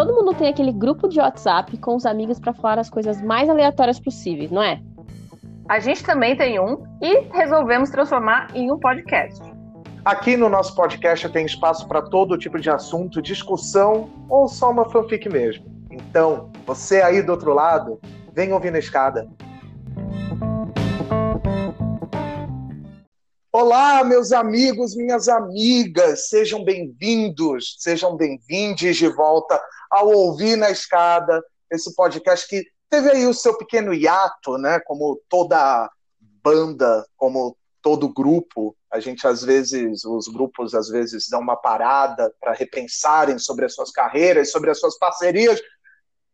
todo mundo tem aquele grupo de WhatsApp com os amigos para falar as coisas mais aleatórias possíveis, não é? A gente também tem um e resolvemos transformar em um podcast. Aqui no nosso podcast tem espaço para todo tipo de assunto, discussão ou só uma fanfic mesmo. Então, você aí do outro lado, vem ouvir na escada. Olá, meus amigos, minhas amigas, sejam bem-vindos, sejam bem-vindos de volta ao Ouvir na Escada, esse podcast que teve aí o seu pequeno hiato, né? Como toda banda, como todo grupo, a gente às vezes, os grupos às vezes dão uma parada para repensarem sobre as suas carreiras, sobre as suas parcerias,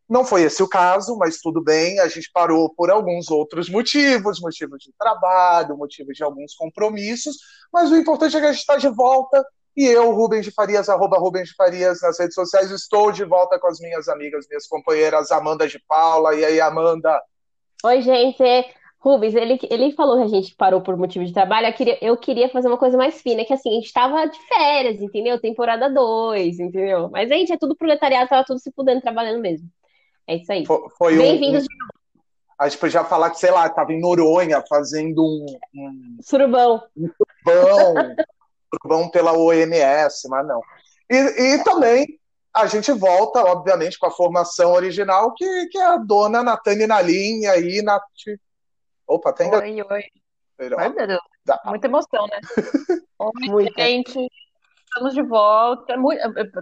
não foi esse o caso, mas tudo bem, a gente parou por alguns outros motivos, motivos de trabalho, motivos de alguns compromissos, mas o importante é que a gente está de volta e eu, Rubens de Farias, arroba Rubens de Farias nas redes sociais, estou de volta com as minhas amigas, minhas companheiras, Amanda de Paula. E aí, Amanda? Oi, gente. Rubens, ele, ele falou que a gente parou por motivo de trabalho. Eu queria, eu queria fazer uma coisa mais fina, que assim, a gente estava de férias, entendeu? Temporada 2, entendeu? Mas gente é tudo proletariado, tava tudo se pudendo trabalhando mesmo. É isso aí. Foi, Bem-vindos um, de novo. A gente podia falar que, sei lá, estava em Noronha fazendo um. um surubão. Um surubão. surubão pela OMS, mas não. E, e também a gente volta, obviamente, com a formação original, que, que é a dona Natane na linha aí, Nath. Opa, tem. Oi, oi. Ai, meu Deus. Muita emoção, né? Oi, gente. Estamos de volta. Muito...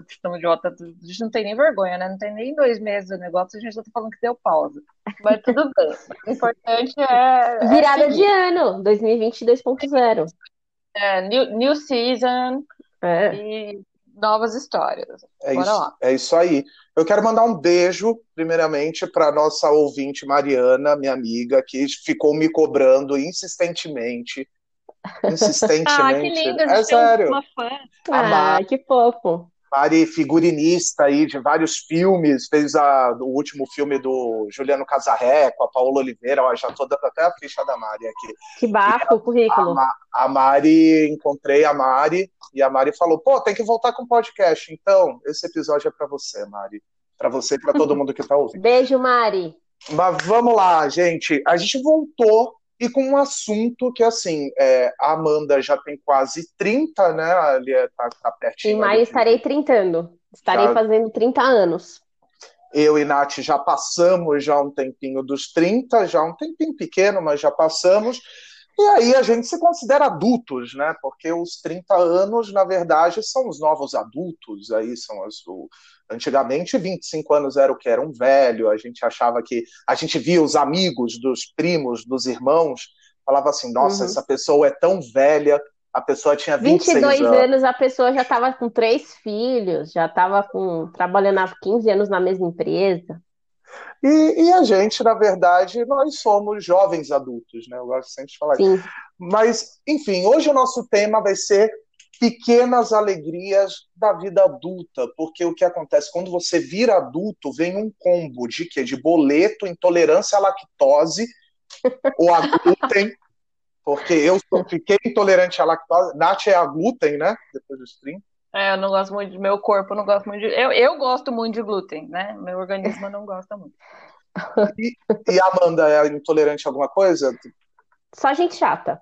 Estamos de volta. A gente não tem nem vergonha, né? Não tem nem dois meses o negócio, a gente já tá falando que deu pausa. Mas tudo bem. O importante é. é Virada de ano, 2020 2.0. É, new, new season é. e novas histórias. É Bora isso, lá. é isso aí. Eu quero mandar um beijo, primeiramente, para nossa ouvinte Mariana, minha amiga, que ficou me cobrando insistentemente insistentemente. ah, que lindo, é sério. Uma fã. Ah, que fofo. Mari, figurinista aí de vários filmes, fez a, o último filme do Juliano Casarré com a Paola Oliveira, ó, já tô dando até a ficha da Mari aqui. Que bafo o currículo. A, a, Mari, encontrei a Mari, e a Mari falou, pô, tem que voltar com o podcast, então esse episódio é para você, Mari. Para você e para todo mundo que tá ouvindo. Beijo, Mari. Mas vamos lá, gente. A gente voltou e com um assunto que, assim, é, a Amanda já tem quase 30, né? Ali é, tá, tá pertinho. Em maio estarei trintando. Estarei já... fazendo 30 anos. Eu e Nath já passamos já um tempinho dos 30, já um tempinho pequeno, mas já passamos. E aí a gente se considera adultos, né? Porque os 30 anos, na verdade, são os novos adultos, aí são as, o, Antigamente, 25 anos era o que era um velho, a gente achava que. A gente via os amigos dos primos, dos irmãos, falava assim: nossa, uhum. essa pessoa é tão velha, a pessoa tinha 26 22 anos. anos, a pessoa já estava com três filhos, já estava trabalhando há 15 anos na mesma empresa. E, e, a gente, na verdade, nós somos jovens adultos, né? Eu gosto sempre de falar Sim. isso. Mas, enfim, hoje o nosso tema vai ser pequenas alegrias da vida adulta, porque o que acontece quando você vira adulto, vem um combo de que de boleto, intolerância à lactose ou a glúten, porque eu fiquei intolerante à lactose, Nath é a glúten, né? Depois do stream. É, eu não gosto muito de meu corpo, não gosto muito de. Eu, eu gosto muito de glúten, né? Meu organismo não gosta muito. E, e a Amanda é intolerante a alguma coisa? Só gente chata.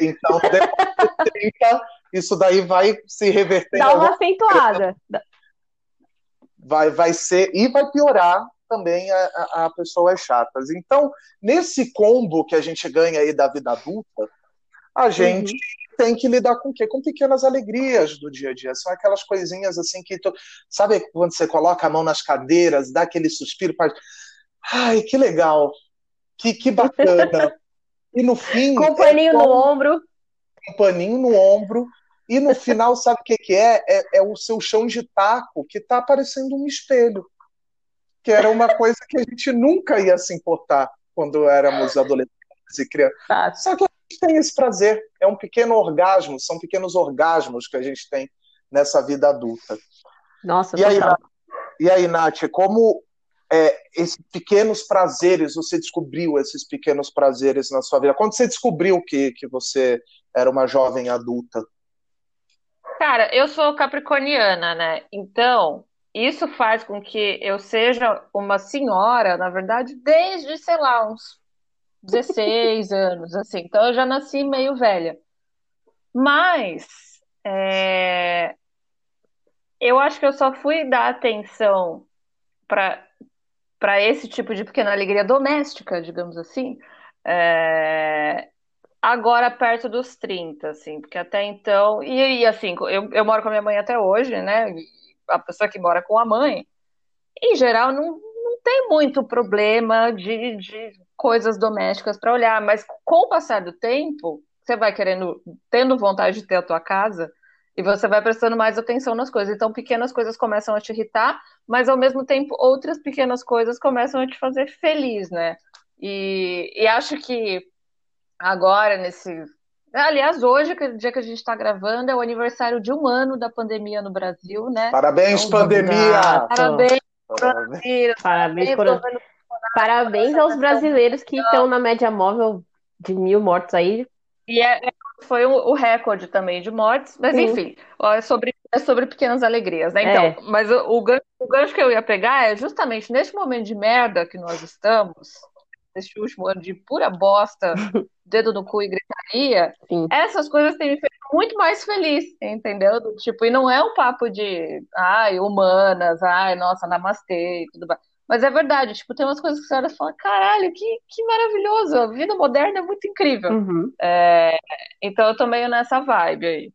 Então, depois de 30, isso daí vai se reverter. Dá uma acentuada. Vai, vai ser, e vai piorar também a, a, a pessoas chatas. Então, nesse combo que a gente ganha aí da vida adulta, a gente uhum. tem que lidar com o quê? Com pequenas alegrias do dia a dia. São aquelas coisinhas assim que tu, sabe quando você coloca a mão nas cadeiras, dá aquele suspiro, faz, ai, que legal, que, que bacana. e no fim. Com um paninho é no ombro. Um paninho no ombro. E no final, sabe o que, que é? é? é? o seu chão de taco que está parecendo um espelho. Que era uma coisa que a gente nunca ia se importar quando éramos adolescentes e crianças. Tá. Só que a gente tem esse prazer. É um pequeno orgasmo, são pequenos orgasmos que a gente tem nessa vida adulta. Nossa, e aí, e aí, Nath, como é, esses pequenos prazeres, você descobriu esses pequenos prazeres na sua vida? Quando você descobriu que, que você era uma jovem adulta? Cara, eu sou capricorniana, né? Então, isso faz com que eu seja uma senhora, na verdade, desde, sei lá, uns 16 anos, assim. Então eu já nasci meio velha. Mas é, eu acho que eu só fui dar atenção para esse tipo de pequena alegria doméstica, digamos assim, é, agora perto dos 30, assim, porque até então, e, e assim, eu, eu moro com a minha mãe até hoje, né? A pessoa que mora com a mãe, em geral, não, não tem muito problema de, de coisas domésticas para olhar, mas com o passar do tempo, você vai querendo, tendo vontade de ter a tua casa, e você vai prestando mais atenção nas coisas. Então, pequenas coisas começam a te irritar, mas ao mesmo tempo, outras pequenas coisas começam a te fazer feliz, né? E, e acho que agora, nesse. Aliás, hoje, que é o dia que a gente está gravando, é o aniversário de um ano da pandemia no Brasil, né? Parabéns, então, pandemia! Parabéns, Parabéns, parabéns, por... parabéns aos brasileiros que estão na média móvel de mil mortos aí. E é, é foi o, recorde também de mortes, mas Sim. enfim, é sobre, é sobre pequenas alegrias, né? Então, é. mas o, o, gancho, o gancho que eu ia pegar é justamente neste momento de merda que nós estamos, neste último ano de pura bosta, dedo no cu e gritaria, Sim. essas coisas têm me feito muito mais feliz, entendeu? Tipo, e não é um papo de, ai, humanas, ai, nossa, namastê e tudo mais. Mas é verdade, tipo, tem umas coisas que você olha e fala, caralho, que, que maravilhoso, a vida moderna é muito incrível. Uhum. É, então eu tô meio nessa vibe aí.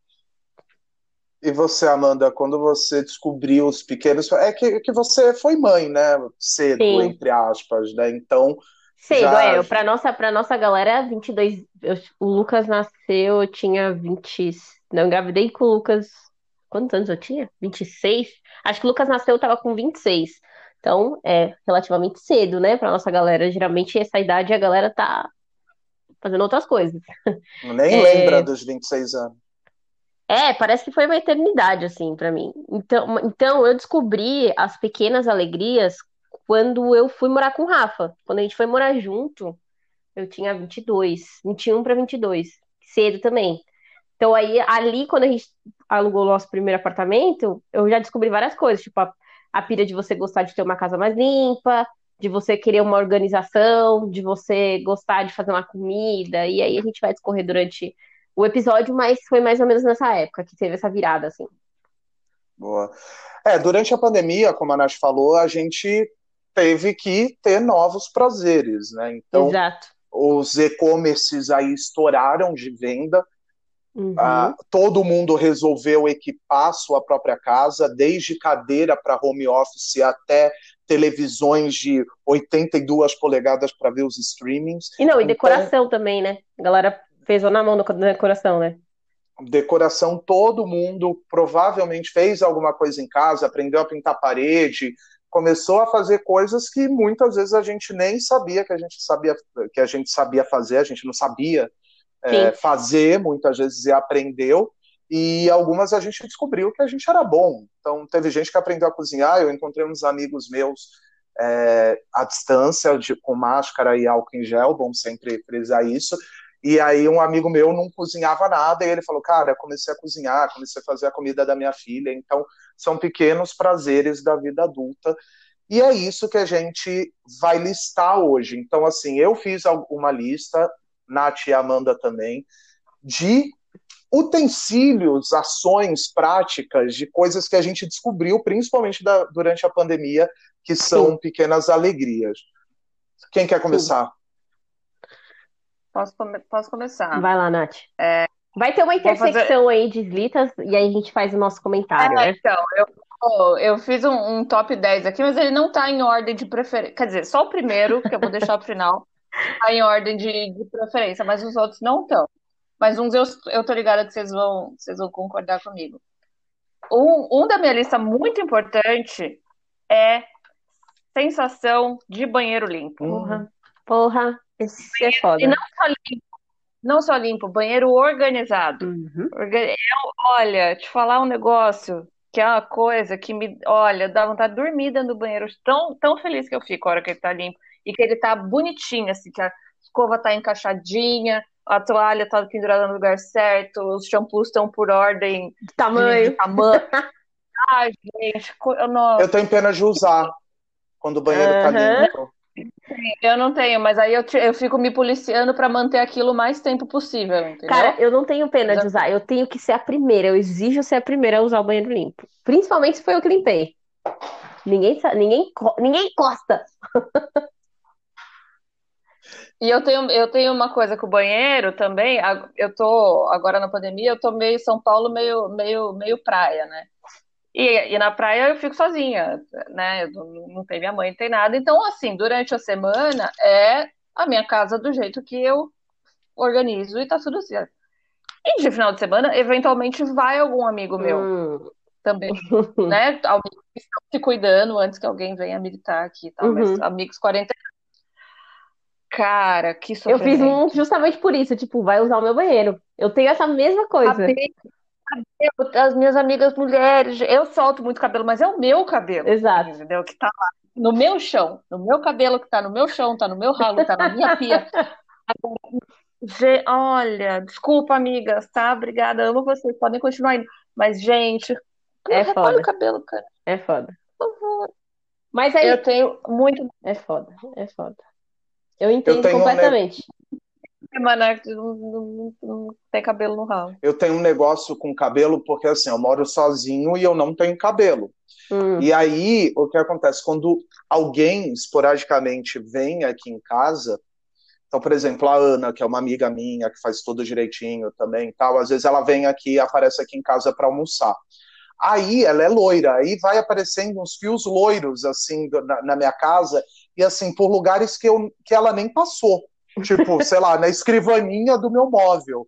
E você, Amanda, quando você descobriu os pequenos. É que, que você foi mãe, né? Cedo, Sim. entre aspas, né? Então. Cedo, já... é. Pra nossa, pra nossa galera, 22. Eu, o Lucas nasceu, eu tinha 20. Não, engravidei com o Lucas. Quantos anos eu tinha? 26? Acho que o Lucas nasceu, eu tava com 26. Então, é relativamente cedo, né, para nossa galera. Geralmente, essa idade a galera tá fazendo outras coisas. Nem é... lembra dos 26 anos. É, parece que foi uma eternidade, assim, para mim. Então, então, eu descobri as pequenas alegrias quando eu fui morar com o Rafa. Quando a gente foi morar junto, eu tinha 22, 21 para 22. Cedo também. Então, aí, ali, quando a gente alugou o nosso primeiro apartamento, eu já descobri várias coisas, tipo, a a pira de você gostar de ter uma casa mais limpa, de você querer uma organização, de você gostar de fazer uma comida, e aí a gente vai discorrer durante o episódio, mas foi mais ou menos nessa época que teve essa virada, assim. Boa. É, durante a pandemia, como a Nath falou, a gente teve que ter novos prazeres, né? Então, Exato. os e-commerces aí estouraram de venda, Uhum. Ah, todo mundo resolveu equipar sua própria casa, desde cadeira para home office até televisões de 82 polegadas para ver os streamings. E não, e então, decoração também, né? A galera fez na mão na decoração, né? Decoração, todo mundo provavelmente fez alguma coisa em casa, aprendeu a pintar parede, começou a fazer coisas que muitas vezes a gente nem sabia que a gente sabia que a gente sabia fazer, a gente não sabia é, fazer, muitas vezes e aprendeu, e algumas a gente descobriu que a gente era bom. Então, teve gente que aprendeu a cozinhar, eu encontrei uns amigos meus é, à distância, de, com máscara e álcool em gel, bom sempre frisar isso, e aí um amigo meu não cozinhava nada, e ele falou, cara, comecei a cozinhar, comecei a fazer a comida da minha filha, então são pequenos prazeres da vida adulta, e é isso que a gente vai listar hoje. Então, assim, eu fiz uma lista, Nath e Amanda também, de utensílios, ações, práticas, de coisas que a gente descobriu, principalmente da, durante a pandemia, que são Sim. pequenas alegrias. Quem quer começar? Posso, come posso começar. Vai lá, Nath. É, Vai ter uma intersecção fazer... aí de litas e aí a gente faz o nosso comentário, é, né? Então, eu, eu fiz um, um, top 10 aqui, mas ele não está em ordem de preferência. Quer dizer, só o primeiro, que eu vou deixar pro final, tá em ordem de, de preferência, mas os outros não estão. Mas uns eu, eu tô ligada que vocês vão, vocês vão concordar comigo. Um, um da minha lista muito importante é sensação de banheiro limpo. Porra, porra, esse é foda. E não só limpo, não só limpo, banheiro organizado. Uhum. Eu, olha, te falar um negócio que é uma coisa que me, olha, dá vontade de dormir dentro do banheiro, tão, tão feliz que eu fico a hora que ele tá limpo e que ele tá bonitinho, assim, que a escova tá encaixadinha, a toalha tá pendurada no lugar certo, os shampoos estão por ordem de tamanho. De, tamanho. Ah, gente, eu tenho pena de usar quando o banheiro uhum. tá limpo. Eu não tenho, mas aí eu, eu fico me policiando para manter aquilo o mais tempo possível, entendeu? Cara, eu não tenho pena de usar, eu tenho que ser a primeira, eu exijo ser a primeira a usar o banheiro limpo. Principalmente se foi eu que limpei. Ninguém, ninguém, ninguém encosta. E eu tenho, eu tenho uma coisa com o banheiro também. Eu tô agora na pandemia, eu tô meio São Paulo, meio, meio, meio praia, né? E, e na praia eu fico sozinha, né? Não, não tem minha mãe, não tem nada. Então, assim, durante a semana é a minha casa do jeito que eu organizo e tá tudo certo. E de final de semana, eventualmente vai algum amigo meu hum. também, né? Alguém que estão se cuidando antes que alguém venha militar aqui e tal, uhum. mas amigos 40 Cara, que sofrimento. Eu fiz um justamente por isso, tipo, vai usar o meu banheiro. Eu tenho essa mesma coisa. Cabelo, as minhas amigas mulheres, eu solto muito cabelo, mas é o meu cabelo. Exato. Entendeu? Que tá lá no meu chão, no meu cabelo que tá no meu chão, tá no meu ralo, tá na minha pia. Olha, desculpa, amigas, tá? Obrigada, amo vocês, podem continuar indo. Mas, gente, é foda. o cabelo, cara. É foda. Por favor. Mas aí. Eu tenho muito. É foda, é foda. Eu entendo eu completamente. Um... Né? Não, não, não, tem cabelo no ralo. Eu tenho um negócio com cabelo porque assim, eu moro sozinho e eu não tenho cabelo. Hum. E aí, o que acontece? Quando alguém esporadicamente vem aqui em casa, então, por exemplo, a Ana, que é uma amiga minha, que faz tudo direitinho também tal, às vezes ela vem aqui aparece aqui em casa para almoçar. Aí ela é loira, aí vai aparecendo uns fios loiros assim na, na minha casa, e assim, por lugares que, eu, que ela nem passou. Tipo, sei lá, na escrivaninha do meu móvel,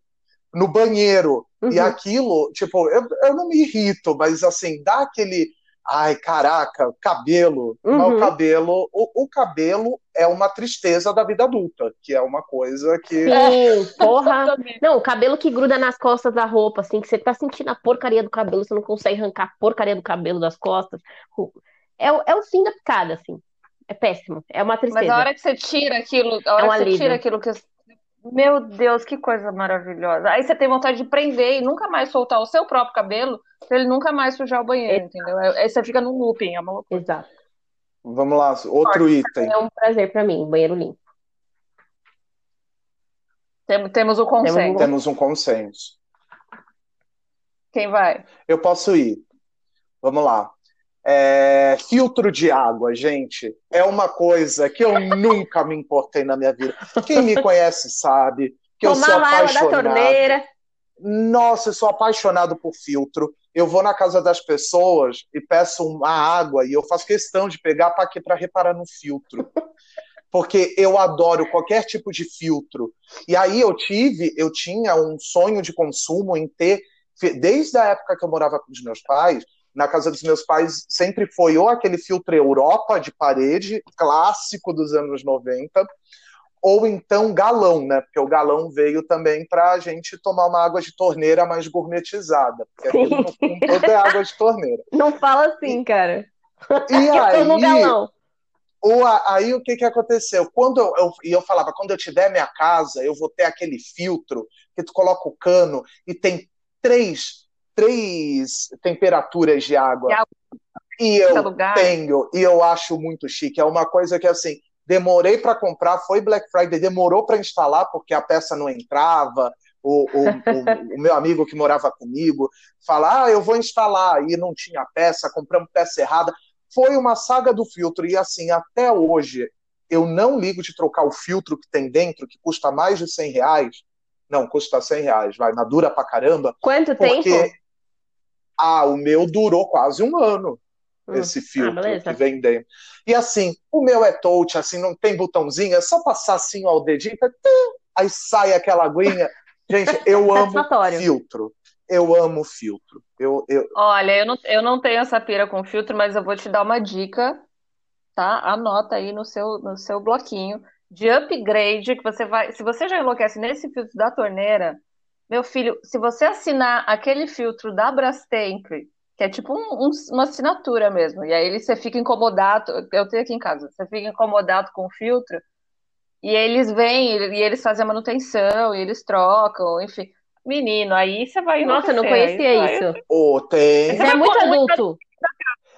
no banheiro. Uhum. E aquilo, tipo, eu, eu não me irrito, mas assim, dá aquele. Ai, caraca, cabelo. Uhum. Mas o cabelo, o, o, cabelo é uma tristeza da vida adulta, que é uma coisa que. Sim, porra. não, o cabelo que gruda nas costas da roupa, assim, que você tá sentindo a porcaria do cabelo, você não consegue arrancar a porcaria do cabelo das costas. É, é o fim da picada, assim. É péssimo. É uma tristeza. Mas a hora que você tira aquilo, a hora é um que alívio. você tira aquilo que. Meu Deus, que coisa maravilhosa. Aí você tem vontade de prender e nunca mais soltar o seu próprio cabelo pra ele nunca mais sujar o banheiro, Exato. entendeu? Aí você fica num looping, é uma loucura. Exato. Vamos lá, outro item. É um prazer para mim, banheiro limpo. Tem, temos o consenso. Temos um consenso. Quem vai? Eu posso ir. Vamos lá. É, filtro de água, gente, é uma coisa que eu nunca me importei na minha vida. Quem me conhece sabe que Tomar eu sou apaixonado. Água da torneira. Nossa, eu sou apaixonado por filtro. Eu vou na casa das pessoas e peço uma água e eu faço questão de pegar para quê? Para reparar no filtro. Porque eu adoro qualquer tipo de filtro. E aí eu tive, eu tinha um sonho de consumo em ter, desde a época que eu morava com os meus pais, na casa dos meus pais sempre foi ou aquele filtro Europa de parede, clássico dos anos 90, ou então galão, né? Porque o galão veio também para a gente tomar uma água de torneira mais gourmetizada. Porque aquilo no fundo todo é água de torneira. Não fala assim, cara. E aí, no galão. O, aí o que, que aconteceu? Quando eu, eu, eu falava, quando eu tiver minha casa, eu vou ter aquele filtro que tu coloca o cano e tem três três temperaturas de água. De água. E eu lugar. tenho, e eu acho muito chique. É uma coisa que, assim, demorei para comprar, foi Black Friday, demorou para instalar, porque a peça não entrava. O, o, o, o, meu amigo que morava comigo fala: Ah, eu vou instalar, e não tinha peça, compramos peça errada. Foi uma saga do filtro, e assim, até hoje, eu não ligo de trocar o filtro que tem dentro, que custa mais de 100 reais. Não, custa 100 reais, vai, mas dura pra caramba. Quanto porque... tempo? Ah, o meu durou quase um ano. Hum. Esse ah, filtro ah, que vem dentro. E assim, o meu é touch, assim, não tem botãozinho, é só passar assim ao dedinho, aí sai aquela aguinha. Gente, eu amo filtro. Eu amo filtro. Eu, eu... Olha, eu não, eu não tenho essa pira com filtro, mas eu vou te dar uma dica, tá? Anota aí no seu, no seu bloquinho de upgrade que você vai. Se você já enlouquece nesse filtro da torneira, meu filho, se você assinar aquele filtro da Brastemp, que é tipo um, um, uma assinatura mesmo, e aí você fica incomodado, eu tenho aqui em casa, você fica incomodado com o filtro, e eles vêm, e eles fazem a manutenção, e eles trocam, enfim. Menino, aí você vai Nossa, eu não conhecia isso. Oh, tem. Você é muito adulto.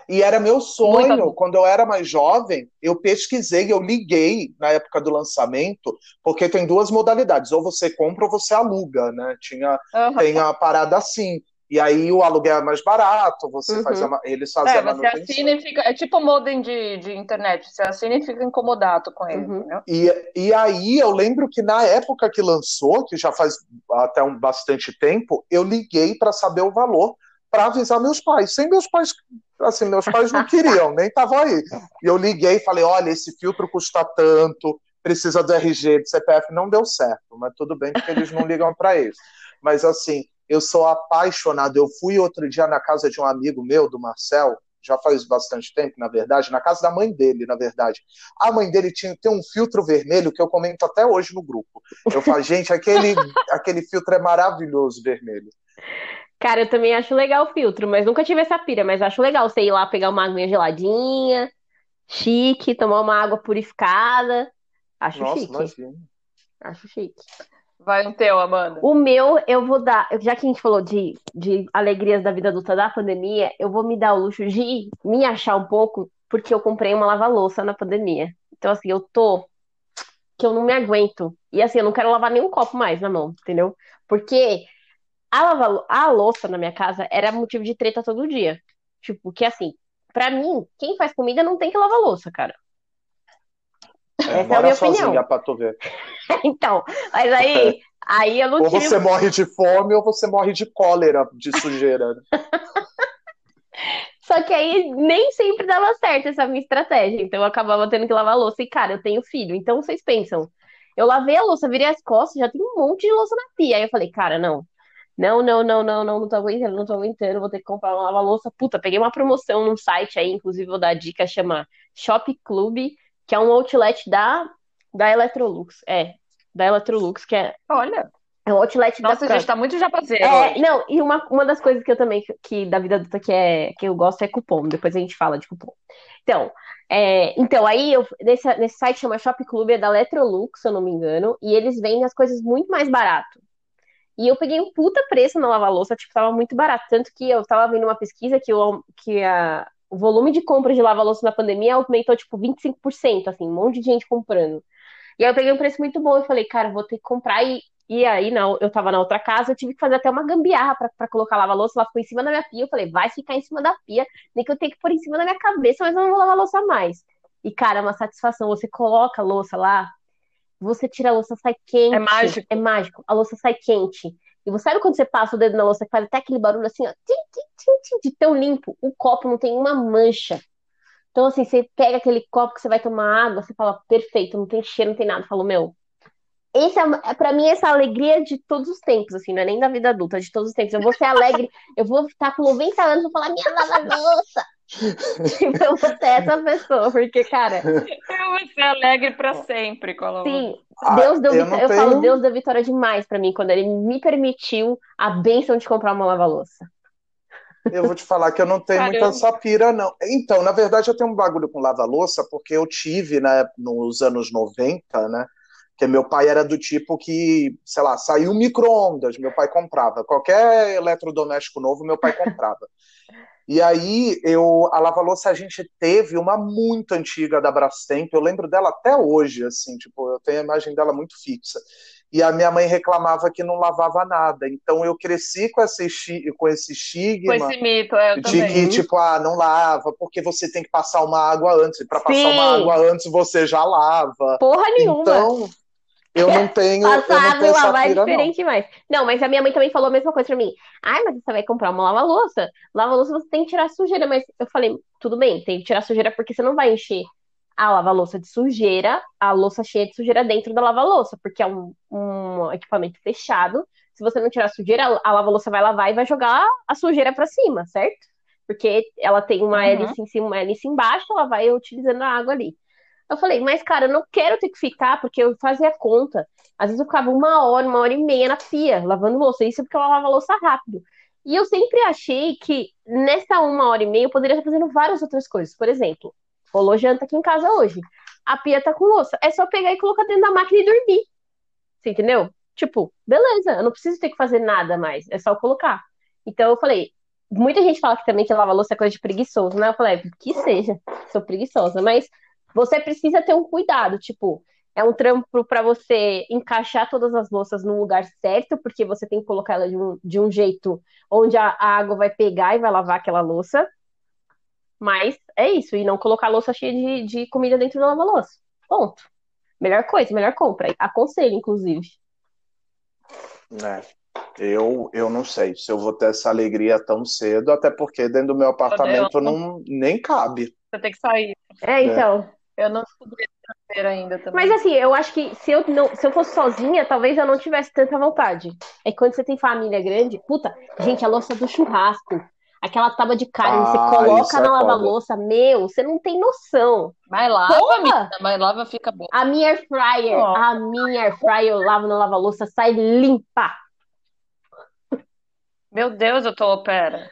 E era meu sonho, quando eu era mais jovem, eu pesquisei, eu liguei na época do lançamento, porque tem duas modalidades, ou você compra ou você aluga, né? Tinha, uhum. Tem a parada assim. E aí o aluguel é mais barato, você uhum. faz a, eles fazem é, a manutenção. Você assina e fica, é tipo modem de, de internet, você assina e fica incomodado com ele, uhum. E, e aí eu lembro que na época que lançou, que já faz até um bastante tempo, eu liguei para saber o valor, para avisar meus pais, sem meus pais, assim, meus pais não queriam, nem estavam aí. E eu liguei e falei, olha, esse filtro custa tanto, precisa do RG, do CPF, não deu certo, mas tudo bem porque eles não ligam para isso. Mas assim, eu sou apaixonado. Eu fui outro dia na casa de um amigo meu, do Marcel, já faz bastante tempo, na verdade, na casa da mãe dele, na verdade. A mãe dele tinha tem um filtro vermelho que eu comento até hoje no grupo. Eu falo, gente, aquele, aquele filtro é maravilhoso, vermelho. Cara, eu também acho legal o filtro, mas nunca tive essa pira, mas acho legal você ir lá pegar uma água geladinha, chique, tomar uma água purificada. Acho Nossa, chique. Imagina. Acho chique. Vai um teu, Amanda. O meu, eu vou dar, já que a gente falou de, de alegrias da vida adulta da pandemia, eu vou me dar o luxo de me achar um pouco, porque eu comprei uma lava-louça na pandemia. Então, assim, eu tô que eu não me aguento. E assim, eu não quero lavar nenhum copo mais na mão, entendeu? Porque a, lava, a louça na minha casa era motivo de treta todo dia. Tipo, que assim, para mim, quem faz comida não tem que lavar louça, cara. É, Essa é a minha opinião. Pra tu ver. então, mas aí, aí eu não Ou você morre de fome ou você morre de cólera, de sujeira. Só que aí nem sempre dava certo essa minha estratégia. Então eu acabava tendo que lavar a louça. E, cara, eu tenho filho. Então vocês pensam, eu lavei a louça, virei as costas, já tem um monte de louça na pia. Aí eu falei, cara, não. Não, não, não, não, não, não tô aguentando, não tô aguentando, vou ter que comprar uma lava-louça. Puta, peguei uma promoção num site aí, inclusive vou dar dica, chama Shop Club, que é um outlet da, da Electrolux. É, da Electrolux, que é. Olha. É um outlet Nossa, da gente, tá muito japazeiro. É, não, e uma, uma das coisas que eu também, que da vida adulta que, é, que eu gosto é cupom. Depois a gente fala de cupom. Então, é, então aí eu, nesse, nesse site chama Shop Club, é da Electrolux, se eu não me engano, e eles vendem as coisas muito mais barato. E eu peguei um puta preço na lava-louça, tipo, tava muito barato. Tanto que eu tava vendo uma pesquisa que, eu, que a, o volume de compras de lava-louça na pandemia aumentou, tipo, 25%, assim, um monte de gente comprando. E aí eu peguei um preço muito bom e falei, cara, vou ter que comprar. E, e aí, não, eu tava na outra casa, eu tive que fazer até uma gambiarra pra colocar lava-louça. Ela ficou em cima da minha pia. Eu falei, vai ficar em cima da pia, nem que eu tenha que pôr em cima da minha cabeça, mas eu não vou lavar louça mais. E, cara, é uma satisfação. Você coloca a louça lá, você tira a louça, sai quente. É mágico. É mágico. A louça sai quente. E você sabe quando você passa o dedo na louça que faz até aquele barulho assim, ó, tim, tim, tim, de tão limpo? O copo não tem uma mancha. Então, assim, você pega aquele copo que você vai tomar água, você fala, perfeito, não tem cheiro, não tem nada. Falo, meu, esse é, é para mim essa alegria de todos os tempos, assim, não é nem da vida adulta, de todos os tempos. Eu vou ser alegre, eu vou estar com 90 anos, vou falar, minha lava-louça, tipo, eu vou ser essa pessoa, porque, cara. Eu vou ser alegre para sempre, Colombo. Sim, ah, Deus deu eu, eu tenho... falo, Deus deu vitória demais para mim quando ele me permitiu a benção de comprar uma lava-louça. Eu vou te falar que eu não tenho Caramba. muita essa pira, não. Então, na verdade, eu tenho um bagulho com lava-louça, porque eu tive, né, nos anos 90, né? Que meu pai era do tipo que, sei lá, saiu micro-ondas, meu pai comprava. Qualquer eletrodoméstico novo, meu pai comprava. E aí, eu, a lava-louça a gente teve uma muito antiga da Brastemp, eu lembro dela até hoje, assim, tipo, eu tenho a imagem dela muito fixa. E a minha mãe reclamava que não lavava nada. Então eu cresci com esse, com esse estigma com esse mito, eu de também. que, tipo, ah, não lava, porque você tem que passar uma água antes. E para passar uma água antes, você já lava. Porra nenhuma. Então, eu não tenho. Passar água e lavar é diferente não. mais. Não, mas a minha mãe também falou a mesma coisa pra mim. Ai, mas você vai comprar uma lava-louça. Lava-louça você tem que tirar sujeira. Mas eu falei, tudo bem, tem que tirar sujeira porque você não vai encher a lava-louça de sujeira, a louça cheia de sujeira dentro da lava-louça, porque é um, um, equipamento fechado. Se você não tirar a sujeira, a lava-louça vai lavar e vai jogar a sujeira para cima, certo? Porque ela tem uma uhum. hélice em cima, uma hélice embaixo, ela vai utilizando a água ali. Eu falei, mas cara, eu não quero ter que ficar, porque eu fazia conta. Às vezes eu ficava uma hora, uma hora e meia na pia, lavando louça. Isso é porque eu lavava louça rápido. E eu sempre achei que nessa uma hora e meia eu poderia estar fazendo várias outras coisas. Por exemplo, rolou janta aqui em casa hoje. A pia tá com louça. É só pegar e colocar dentro da máquina e dormir. Você entendeu? Tipo, beleza, eu não preciso ter que fazer nada mais. É só colocar. Então eu falei, muita gente fala que também que lavar louça é coisa de preguiçoso, né? Eu falei, é, que seja, sou preguiçosa, mas você precisa ter um cuidado, tipo, é um trampo para você encaixar todas as louças no lugar certo, porque você tem que colocar ela de um, de um jeito onde a, a água vai pegar e vai lavar aquela louça. Mas é isso, e não colocar a louça cheia de, de comida dentro da lava-louça. Ponto. Melhor coisa, melhor compra. Aconselho, inclusive. É. Eu, eu não sei se eu vou ter essa alegria tão cedo, até porque dentro do meu apartamento não, nem cabe. Você tem que sair. É, então. Eu não descobri terceira ainda também. Mas assim, eu acho que se eu, não, se eu fosse sozinha, talvez eu não tivesse tanta vontade. É que quando você tem família grande, puta, gente, a louça do churrasco, aquela tábua de carne, ah, você coloca na é lava-louça, meu, você não tem noção. Mas lava, menina, mas lava fica bom. A minha air fryer, oh. a minha air fryer eu lavo na lava-louça, sai limpa. Meu Deus, eu tô, pera.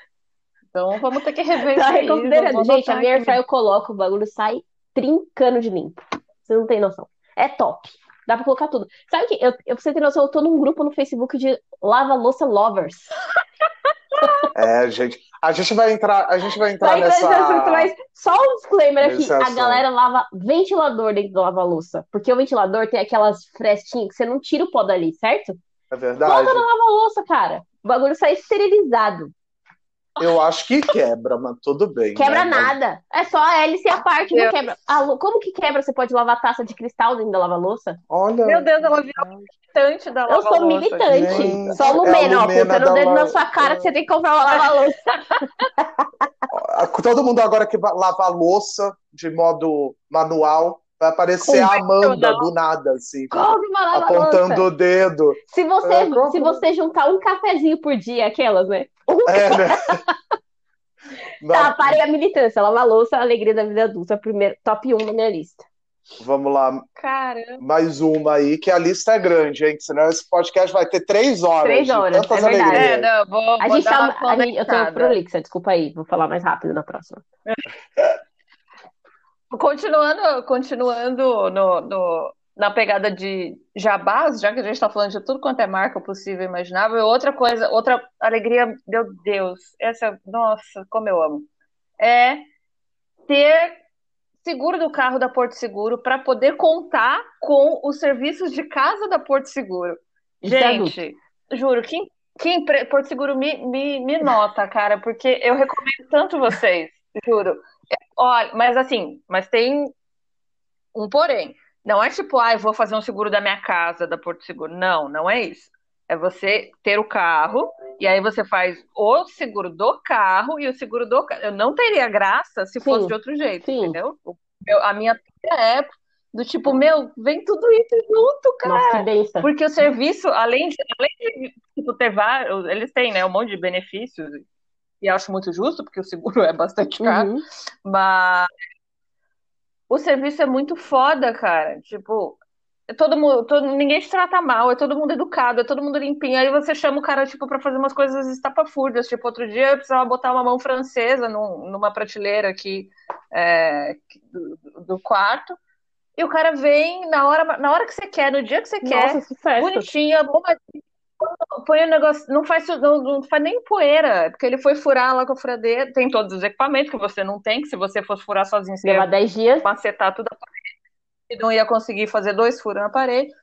Então vamos ter que rever tá isso. Reconsiderando. Gente, a minha air fryer eu coloco, o bagulho sai trincando de limpo. Você não tem noção. É top. Dá pra colocar tudo. Sabe que, eu, eu, você ter noção, eu tô num grupo no Facebook de lava-louça lovers. É, gente. A gente vai entrar, a gente vai entrar vai nessa. Assunto, mas só um disclaimer aqui: a galera lava ventilador dentro do lava-louça. Porque o ventilador tem aquelas frestinhas que você não tira o pó dali, certo? É verdade. Coloca na lava-louça, cara. O bagulho sai esterilizado. Eu acho que quebra, mas tudo bem. Quebra né? nada. É só a hélice e a parte não quebra. como que quebra? Você pode lavar taça de cristal dentro da lava-louça? Olha. Meu Deus, ela virou militante da lava-louça. Eu sou militante. Gente, só Lumena, é ó, botando o dedo na sua cara que você tem que comprar uma lava-louça. Todo mundo agora que lava a louça de modo manual Vai aparecer a Amanda do nada, assim. apontando o dedo. Se você, é, se você juntar um cafezinho por dia, aquelas, né? Um é, né? tá, parei a militância. Lava louça, a alegria da vida adulta. Primeiro, top 1 na minha lista. Vamos lá. Caramba. Mais uma aí, que a lista é grande, hein? Senão esse podcast vai ter três horas. Três horas, é verdade. É, não, vou, a vou gente tá, a gente, eu tô prolixa, desculpa aí. Vou falar mais rápido na próxima. Continuando, continuando no, no, na pegada de jabás, já que a gente está falando de tudo quanto é marca possível e imaginável, outra coisa, outra alegria, meu Deus, essa, nossa, como eu amo, é ter seguro do carro da Porto Seguro para poder contar com os serviços de casa da Porto Seguro. É gente, juro, quem, quem Porto Seguro me, me, me nota, cara, porque eu recomendo tanto vocês, juro. Olha, mas assim, mas tem um porém. Não é tipo, ah, eu vou fazer um seguro da minha casa, da Porto Seguro. Não, não é isso. É você ter o carro e aí você faz o seguro do carro e o seguro do carro. Eu não teria graça se fosse de outro jeito, sim. entendeu? a minha é do tipo, meu, vem tudo isso junto, cara. Nossa, Porque o serviço, além de, além de tipo, ter vários, eles têm, né, um monte de benefícios e acho muito justo, porque o seguro é bastante caro, uhum. mas o serviço é muito foda, cara. Tipo, é todo mundo, todo, ninguém te trata mal, é todo mundo educado, é todo mundo limpinho. Aí você chama o cara, tipo, pra fazer umas coisas estapafúrdias. Tipo, outro dia eu precisava botar uma mão francesa num, numa prateleira aqui é, do, do, quarto. E o cara vem na hora, na hora que você quer, no dia que você Nossa, quer, bonitinho, arrumadinho põe o negócio, não faz, não, não, faz nem poeira, porque ele foi furar lá com a furadeira, tem todos os equipamentos que você não tem, que se você fosse furar sozinho, você ia 10 dias. macetar tudo a parede, e não ia conseguir fazer dois furos na parede.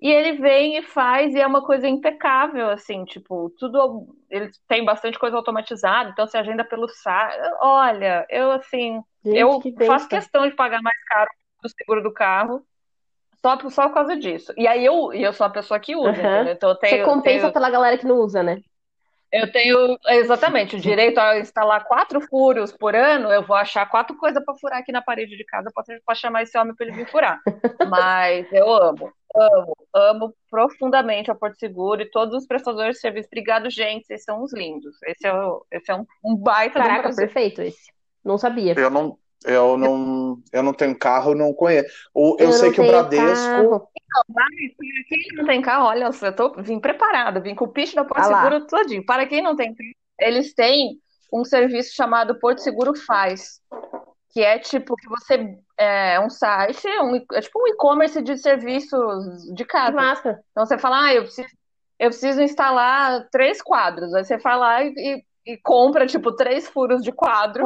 E ele vem e faz, e é uma coisa impecável, assim, tipo, tudo. Ele tem bastante coisa automatizada, então se agenda pelo site. Olha, eu, assim, Gente, eu que faço questão de pagar mais caro do seguro do carro, só, só por causa disso. E aí eu, eu sou a pessoa que usa, uhum. Então eu tenho, Você compensa tenho... pela galera que não usa, né? Eu tenho exatamente o direito a instalar quatro furos por ano. Eu vou achar quatro coisas para furar aqui na parede de casa para chamar esse homem para ele vir furar. Mas eu amo, amo, amo profundamente a Porto Seguro e todos os prestadores de serviço. Obrigado, gente. Vocês são os lindos. Esse é, esse é um, um baita Caraca, perfeito esse. Não sabia. Eu não, eu não, eu não tenho carro, não conheço. eu, eu sei que o Bradesco. Carro. quem não tem carro, olha, eu tô, vim preparado, vim com o pitch da Porto ah Seguro todinho. Para quem não tem eles têm um serviço chamado Porto Seguro Faz, que é tipo que você é um site, um, é tipo um e-commerce de serviços de casa. Massa. Então você fala, ah, eu preciso, eu preciso instalar três quadros. Aí você fala e, e compra, tipo, três furos de quadro.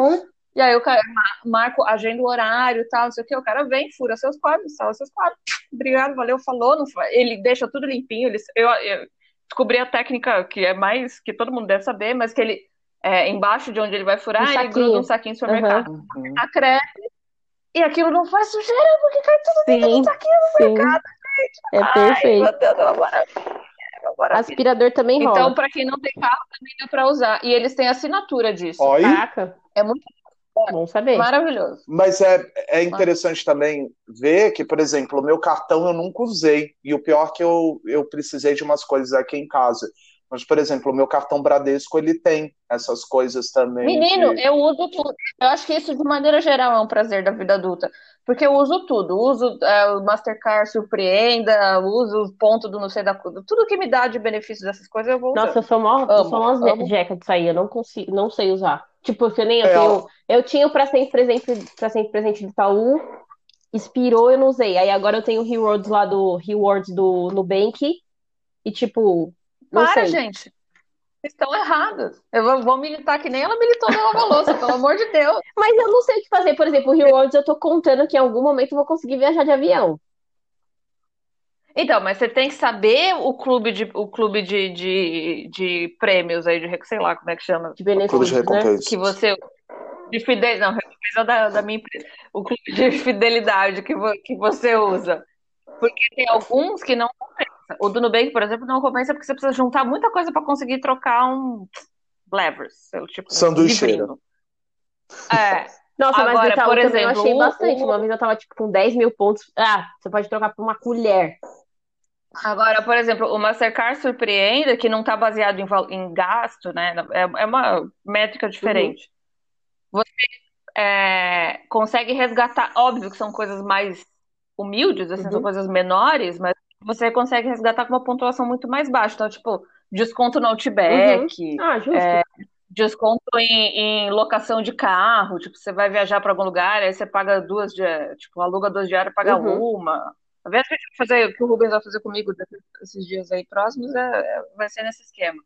E aí o cara marca, agenda o horário e tal, não sei o que. O cara vem, fura seus quadros, instala seus quadros. Obrigado, valeu, falou. Não, ele deixa tudo limpinho. Ele, eu, eu descobri a técnica que é mais, que todo mundo deve saber, mas que ele, é, embaixo de onde ele vai furar, um ele gruda um saquinho de supermercado. Uhum. Acresce. E aquilo não faz sujeira, porque cai tudo dentro do saquinho do mercado, gente. É Ai, perfeito. Meu Deus, maravilha. Aspirador também rola. Então, para quem não tem carro, também dá para usar. E eles têm assinatura disso. Oi? Caraca. É muito bom saber. Maravilhoso. Mas é, é interessante também ver que, por exemplo, o meu cartão eu nunca usei. E o pior é que eu, eu precisei de umas coisas aqui em casa. Mas, por exemplo, o meu cartão Bradesco, ele tem essas coisas também. Menino, eu uso tudo. Eu acho que isso, de maneira geral, é um prazer da vida adulta. Porque eu uso tudo. Uso é, o Mastercard Surpreenda, uso o ponto do não sei da coisa. Tudo que me dá de benefício dessas coisas, eu vou usar. Nossa, eu sou uma, eu sou uma jeca disso aí. Eu não consigo, não sei usar. Tipo, eu nem eu é, tenho. Eu tinha o pra sempre presente, pra sempre presente do Itaú, expirou, eu não usei. Aí agora eu tenho o Rewards lá do Rewards do Nubank. E, tipo, não Para, sei. gente. estão erradas. Eu vou, vou, militar que nem ela militou na Nova Louça, pelo amor de Deus. Mas eu não sei o que fazer. Por exemplo, o Rewards eu tô contando que em algum momento eu vou conseguir viajar de avião. Então, mas você tem que saber o clube de, o clube de, de, de prêmios aí, de sei lá como é que chama. De benefícios, de né? Que você. De fidelidade. Não, recompensa da, da minha empresa. O clube de fidelidade que, vo, que você usa. Porque tem alguns que não o do Nubank, por exemplo, não compensa porque você precisa juntar muita coisa para conseguir trocar um levers, tipo sanduicheira. é. Nossa, Agora, mas por exemplo, eu achei bastante. Uma vez eu tava tipo com 10 mil pontos. Ah, você pode trocar por uma colher. Agora, por exemplo, o Mastercard surpreenda que não está baseado em, em, gasto, né? É, é uma métrica diferente. Uhum. Você é, consegue resgatar, óbvio que são coisas mais humildes, assim, uhum. são coisas menores, mas você consegue resgatar com uma pontuação muito mais baixa. Então, tipo, desconto no Outback, uhum. ah, é, desconto em, em, locação de carro. Tipo, você vai viajar para algum lugar, aí você paga duas tipo, aluga duas diárias, paga uhum. uma. A vez que a gente vai fazer, o que o Rubens vai fazer comigo esses dias aí próximos é, é, vai ser nesse esquema.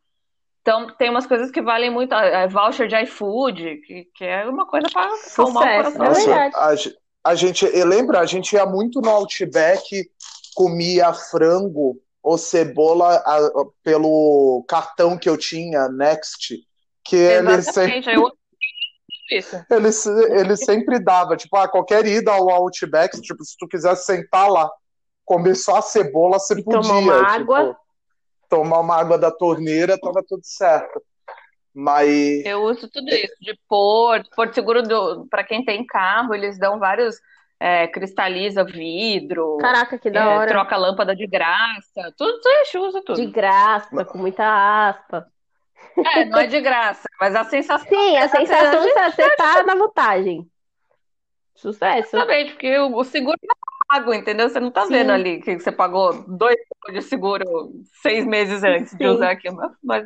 Então, tem umas coisas que valem muito. É voucher de iFood, que, que é uma coisa para acalmar o coração. Nossa, é a, a, gente, lembra, a gente ia muito no Outback comia frango ou cebola a, pelo cartão que eu tinha, Next, que ele sempre... Eu... Ele, ele sempre dava, tipo, a ah, qualquer ida ao Outback, tipo, se tu quiser sentar lá, comer só a cebola, você e podia. Tomar uma tipo, água. Tomar uma água da torneira, tava tudo certo. Mas. Eu uso tudo isso, de Porto, Porto Seguro para quem tem carro, eles dão vários é, cristaliza vidro. Caraca, que da é, hora. Troca lâmpada de graça. Tudo, tudo usa tudo. De graça, com muita aspa. É, não é de graça, mas a sensação. Sim, a sensação é você tá na vantagem. Sucesso. Exatamente, porque o, o seguro pago, entendeu? Você não tá Sim. vendo ali que você pagou dois de seguro seis meses antes Sim. de usar aquilo. Mas,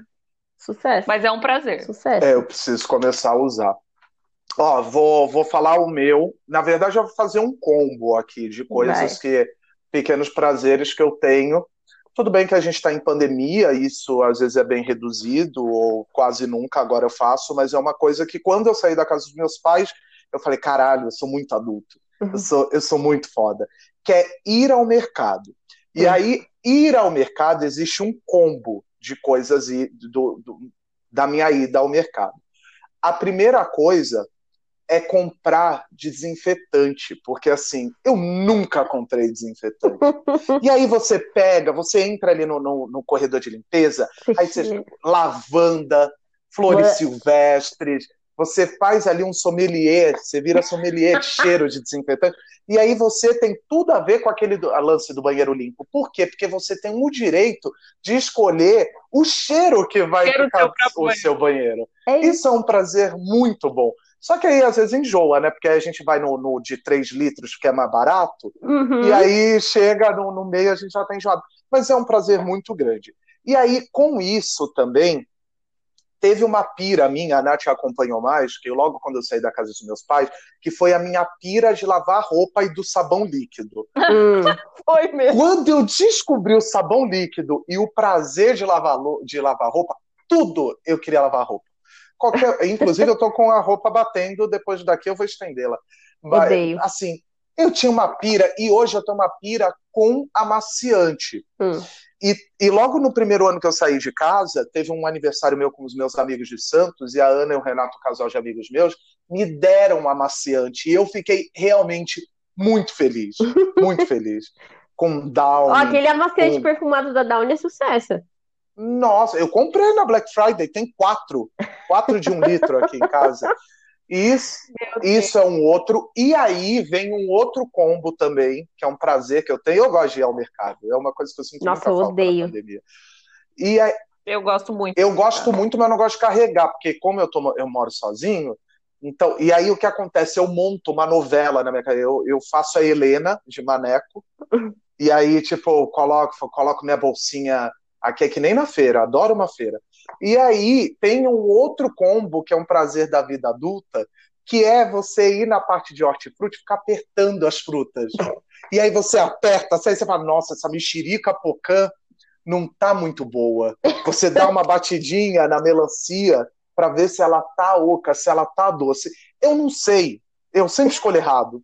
Sucesso. Mas é um prazer. Sucesso. É, eu preciso começar a usar. Ó, vou, vou falar o meu. Na verdade, eu vou fazer um combo aqui de coisas Vai. que. pequenos prazeres que eu tenho. Tudo bem que a gente está em pandemia, isso às vezes é bem reduzido, ou quase nunca agora eu faço, mas é uma coisa que quando eu saí da casa dos meus pais, eu falei: caralho, eu sou muito adulto. Eu, sou, eu sou muito foda. Que é ir ao mercado. E uhum. aí, ir ao mercado, existe um combo de coisas do, do, da minha ida ao mercado. A primeira coisa é comprar desinfetante, porque assim, eu nunca comprei desinfetante. e aí você pega, você entra ali no, no, no corredor de limpeza, aí você lavanda, flores silvestres, você faz ali um sommelier, você vira sommelier de cheiro de desinfetante, e aí você tem tudo a ver com aquele do, lance do banheiro limpo. Por quê? Porque você tem o direito de escolher o cheiro que vai cheiro ficar o seu banheiro. É isso. isso é um prazer muito bom. Só que aí às vezes enjoa, né? Porque aí a gente vai no, no de 3 litros, que é mais barato, uhum. e aí chega no, no meio a gente já tá enjoado. Mas é um prazer muito grande. E aí, com isso também, teve uma pira minha, a Nath acompanhou mais, que logo quando eu saí da casa dos meus pais, que foi a minha pira de lavar roupa e do sabão líquido. Hum. foi mesmo. Quando eu descobri o sabão líquido e o prazer de lavar, de lavar roupa, tudo eu queria lavar roupa. qualquer. Inclusive, eu tô com a roupa batendo, depois daqui eu vou estendê-la. Odeio. Assim, eu tinha uma pira e hoje eu tenho uma pira com amaciante. Hum. E, e, logo no primeiro ano que eu saí de casa, teve um aniversário meu com os meus amigos de Santos, e a Ana e o Renato, casal de amigos meus, me deram um amaciante. E eu fiquei realmente muito feliz. Muito feliz. Com Downy. Ó, aquele amaciante com... perfumado da Downy é sucesso. Nossa, eu comprei na Black Friday, tem quatro. Quatro de um litro aqui em casa. Isso, isso é um outro. E aí vem um outro combo também, que é um prazer que eu tenho. Eu gosto de ir ao mercado. É uma coisa que eu sinto Nossa, eu odeio. E aí, eu gosto muito. Eu gosto muito, mas não gosto de carregar, porque como eu, tô, eu moro sozinho, então, e aí o que acontece? Eu monto uma novela na minha casa. Eu, eu faço a Helena de Maneco, e aí, tipo, coloco, coloco minha bolsinha aqui, é que nem na feira, adoro uma feira. E aí tem um outro combo que é um prazer da vida adulta, que é você ir na parte de hortifruti e ficar apertando as frutas. E aí você aperta, aí você fala, nossa, essa mexerica pocã não tá muito boa. Você dá uma batidinha na melancia para ver se ela tá oca, se ela tá doce. Eu não sei, eu sempre escolho errado.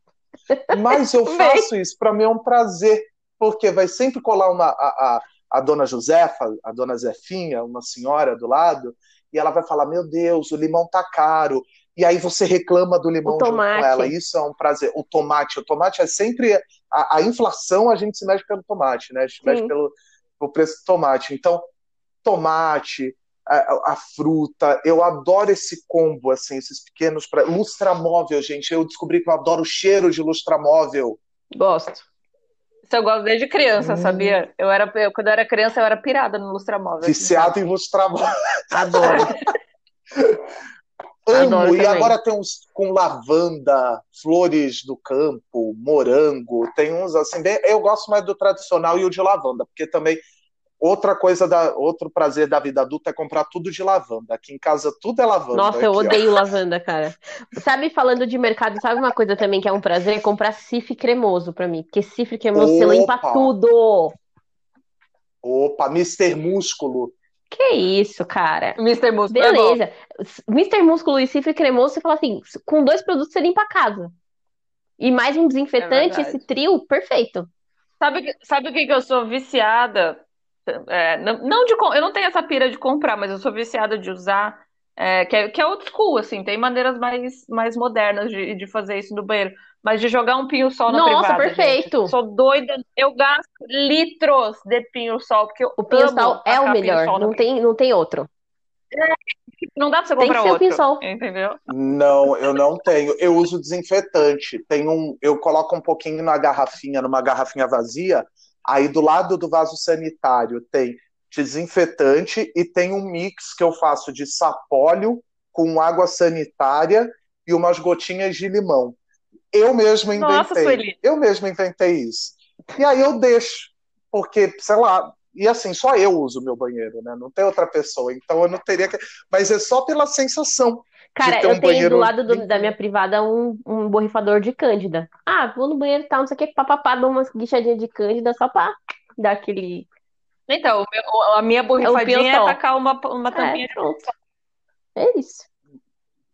Mas eu faço isso, para mim é um prazer, porque vai sempre colar uma, a, a, a dona Josefa, a dona Zefinha, uma senhora do lado, e ela vai falar: Meu Deus, o limão tá caro. E aí você reclama do limão junto com ela. Isso é um prazer. O tomate, o tomate é sempre. A, a inflação a gente se mexe pelo tomate, né? A gente se mexe pelo, pelo preço do tomate. Então, tomate, a, a, fruta. Eu adoro esse combo, assim, esses pequenos. Pra... Lustramóvel, gente. Eu descobri que eu adoro o cheiro de lustramóvel. Gosto. Isso eu gosto desde criança, hum. sabia? Eu era, eu, quando eu era criança, eu era pirada no lustramóvel. Viciado em lustramóvel. Adoro. Amo. Adoro e também. agora tem uns com lavanda, flores do campo, morango. Tem uns assim. Bem, eu gosto mais do tradicional e o de lavanda, porque também Outra coisa, da, outro prazer da vida adulta é comprar tudo de lavanda. Aqui em casa tudo é lavanda. Nossa, aqui, eu odeio ó. lavanda, cara. Sabe, falando de mercado, sabe uma coisa também que é um prazer? Comprar cifre cremoso pra mim. Porque cifre cremoso Opa. você limpa tudo. Opa, Mr. Músculo. Que isso, cara. Mr. Músculo. É Beleza. É Mr. Músculo e cifre cremoso, você fala assim: com dois produtos você limpa a casa. E mais um desinfetante, é esse trio, perfeito. Sabe, sabe o que, que eu sou viciada? É, não, não de, eu não tenho essa pira de comprar, mas eu sou viciada de usar, é, que, é, que é old school, assim, tem maneiras mais, mais modernas de, de fazer isso no banheiro. Mas de jogar um pinho-sol na Nossa, privada. Nossa, perfeito. Gente. Sou doida. Eu gasto litros de pinho-sol, porque eu O pinho-sol é o melhor, não tem, não tem outro. É, não dá pra você comprar outro. Pinho-sol. Entendeu? Não, eu não tenho. Eu uso desinfetante. Tem um, eu coloco um pouquinho na garrafinha, numa garrafinha vazia, Aí do lado do vaso sanitário tem desinfetante e tem um mix que eu faço de sapólio com água sanitária e umas gotinhas de limão. Eu mesmo inventei. Nossa, eu mesmo inventei isso. E aí eu deixo, porque, sei lá, e assim, só eu uso o meu banheiro, né? Não tem outra pessoa. Então eu não teria que. Mas é só pela sensação. Cara, um eu tenho do lado do, da minha privada um, um borrifador de cândida. Ah, vou no banheiro e tal, não sei o que, papapá, dou umas guichadinhas de cândida só pra dar aquele. Então, a minha é borrifadinha é, é tacar uma, uma é, tampinha é, pronto. É isso.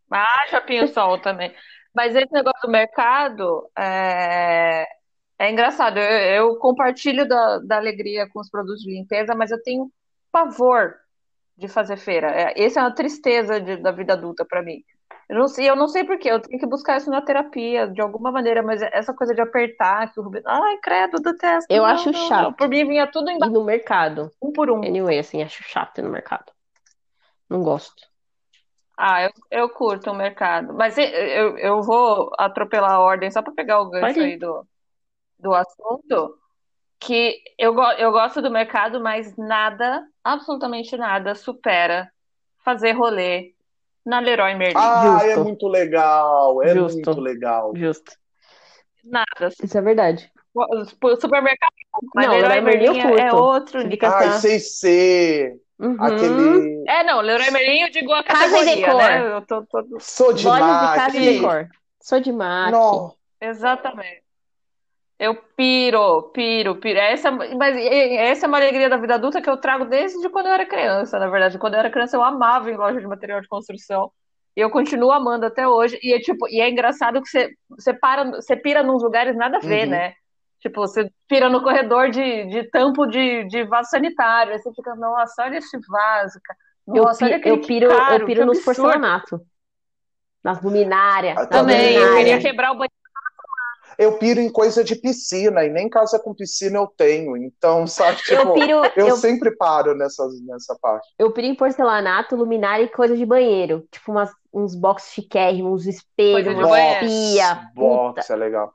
Ah, chapinho sol também. Mas esse negócio do mercado é, é engraçado. Eu, eu compartilho da, da alegria com os produtos de limpeza, mas eu tenho pavor de fazer feira. É, essa é uma tristeza de, da vida adulta para mim. Eu não sei, eu não sei porquê, eu tenho que buscar isso na terapia, de alguma maneira, mas essa coisa de apertar, que o Rubens. Ai, credo, detesto. Eu não, acho não, chato. Não. Por mim vinha tudo embaixo. E no mercado. Um por um. Anyway, assim, acho chato no mercado. Não gosto. Ah, eu, eu curto o mercado. Mas eu, eu vou atropelar a ordem só para pegar o gancho aí do, do assunto que eu, eu gosto do mercado, mas nada, absolutamente nada, supera fazer rolê na Leroy Merlin. Ah, é Justo. é muito legal, é Justo. muito legal. Justo. Nada. Isso é verdade. O supermercado, mas não, Leroy, Leroy Merlin é, é outro. Ah, sei ser. Uhum. Aquele... É, não, Leroy Merlin eu digo a categoria, casa né? Eu tô, tô... Sou de Lojas de casa e decor. Sou de Não. Exatamente. Eu piro, piro, piro. Essa, mas essa é uma alegria da vida adulta que eu trago desde quando eu era criança, na verdade. Quando eu era criança, eu amava em loja de material de construção. E eu continuo amando até hoje. E é, tipo, e é engraçado que você, você, para, você pira nos lugares nada a ver, uhum. né? Tipo, você pira no corredor de, de tampo de, de vaso sanitário. Aí você fica, nossa, olha esse vaso, cara. Nossa, eu, pi, eu piro, caro, eu piro nos porcelanato. Nas luminárias. Também, eu queria quebrar o banheiro eu piro em coisa de piscina, e nem casa com piscina eu tenho. Então, sabe, tipo, eu, piro, eu, eu, sempre paro nessa, nessa parte. Eu piro em porcelanato, luminária e coisa de banheiro. Tipo, umas, uns box chiquérrimos, uns espelhos, uma box, pia. Box, puta. é legal.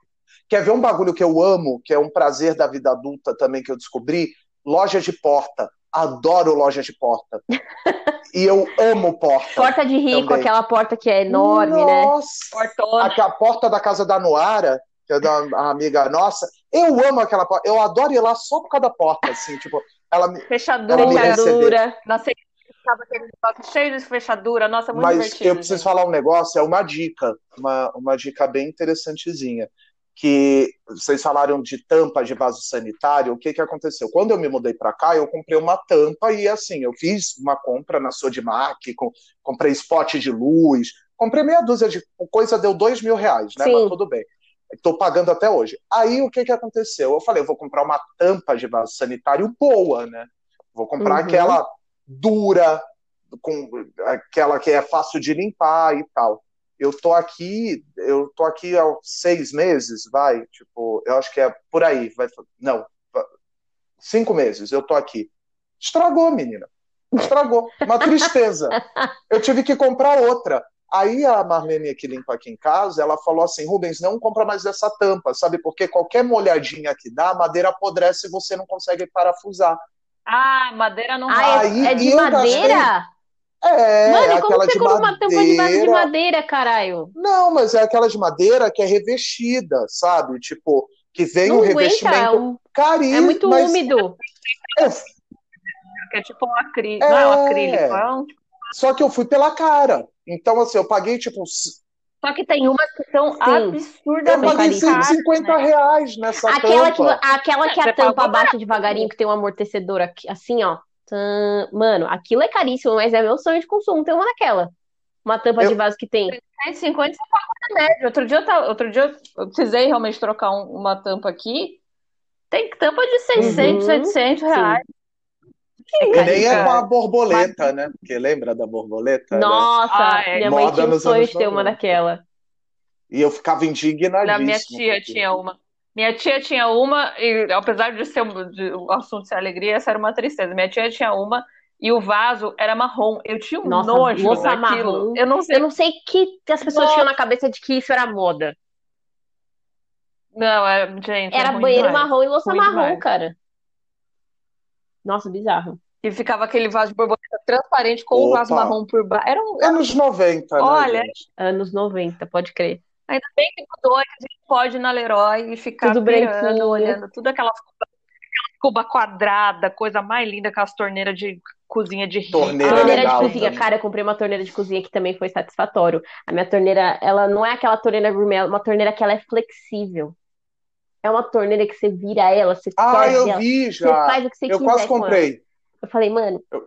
Quer ver um bagulho que eu amo, que é um prazer da vida adulta também que eu descobri? Loja de porta. Adoro loja de porta. e eu amo porta. Porta de rico, também. aquela porta que é enorme, Nossa, né? Nossa! A porta da casa da Noara que é da amiga nossa. Eu amo aquela porta. Eu adoro ir lá só por causa da porta, assim, tipo, ela me. Fechadura, ela me fechadura. Nossa, tava aquele cheio de fechadura, nossa, muito Mas divertido. eu preciso gente. falar um negócio, é uma dica, uma, uma dica bem interessantezinha. Que vocês falaram de tampa de vaso sanitário, o que que aconteceu? Quando eu me mudei para cá, eu comprei uma tampa e assim, eu fiz uma compra na Sodimac, com, comprei spot de luz, comprei meia dúzia de coisa, deu dois mil reais, né? Sim. Mas tudo bem. Estou pagando até hoje. Aí o que, que aconteceu? Eu falei, eu vou comprar uma tampa de vaso sanitário boa, né? Vou comprar uhum. aquela dura, com aquela que é fácil de limpar e tal. Eu tô aqui, eu tô aqui há seis meses, vai, tipo, eu acho que é por aí, vai, não, cinco meses eu tô aqui. Estragou, menina. Estragou. Uma tristeza. Eu tive que comprar outra. Aí a Marlene que limpa aqui em casa, ela falou assim, Rubens, não compra mais essa tampa, sabe? Porque qualquer molhadinha que dá, a madeira apodrece e você não consegue parafusar. Ah, madeira não ah, Aí, é de madeira? Gastei... É, Mano, é como você compra uma tampa de de madeira, caralho? Não, mas é aquela de madeira que é revestida, sabe? Tipo, que vem não um aguenta, revestimento é um... carinho. É muito mas... úmido. É, é tipo um acrílico, é... não é um acrílico, é um... Só que eu fui pela cara. Então, assim, eu paguei tipo. Só que tem umas que são Sim. absurdamente Eu paguei 150 né? reais nessa aquela tampa. Que, aquela que a tampa abaixa devagarinho, que tem um amortecedor aqui, assim, ó. Mano, aquilo é caríssimo, mas é meu sonho de consumo. Tem uma daquela. Uma tampa eu... de vaso que tem. 50 você paga na média. Outro dia, eu tava, outro dia eu precisei realmente trocar um, uma tampa aqui. Tem tampa de 600, uhum. 700 reais. Sim. E nem é com a borboleta, Mas... né? Porque lembra da borboleta? Nossa, ah, é. minha mãe tinha um sonho de ter uma daquela. E eu ficava indignadíssimo. minha tia porque... tinha uma. Minha tia tinha uma, e apesar de ser um, de, o assunto ser alegria, essa era uma tristeza. Minha tia tinha uma e o vaso era marrom. Eu tinha um Nossa, nojo daquilo. Marrom. Eu não sei. Eu não sei que as pessoas Nossa. tinham na cabeça de que isso era moda. Não, era, gente. Era banheiro demais. marrom e louça marrom, demais. cara. Nossa, bizarro. E ficava aquele vaso de borboleta transparente com o vaso marrom por baixo. Era um, anos 90, né, Olha, gente? anos 90, pode crer. Ainda bem que mudou, a gente pode ir na Leroy e ficar tudo pirando, olhando tudo aquela cuba quadrada, coisa mais linda, aquelas torneiras de cozinha de. Torneira, torneira de cozinha, também. cara, eu comprei uma torneira de cozinha que também foi satisfatório. A minha torneira, ela não é aquela torneira gourmet, é uma torneira que ela é flexível. É uma torneira que você vira ela, você Ah, eu ela, vi já. Você faz o que você eu quiser. Eu quase comprei. Eu falei, mano, eu...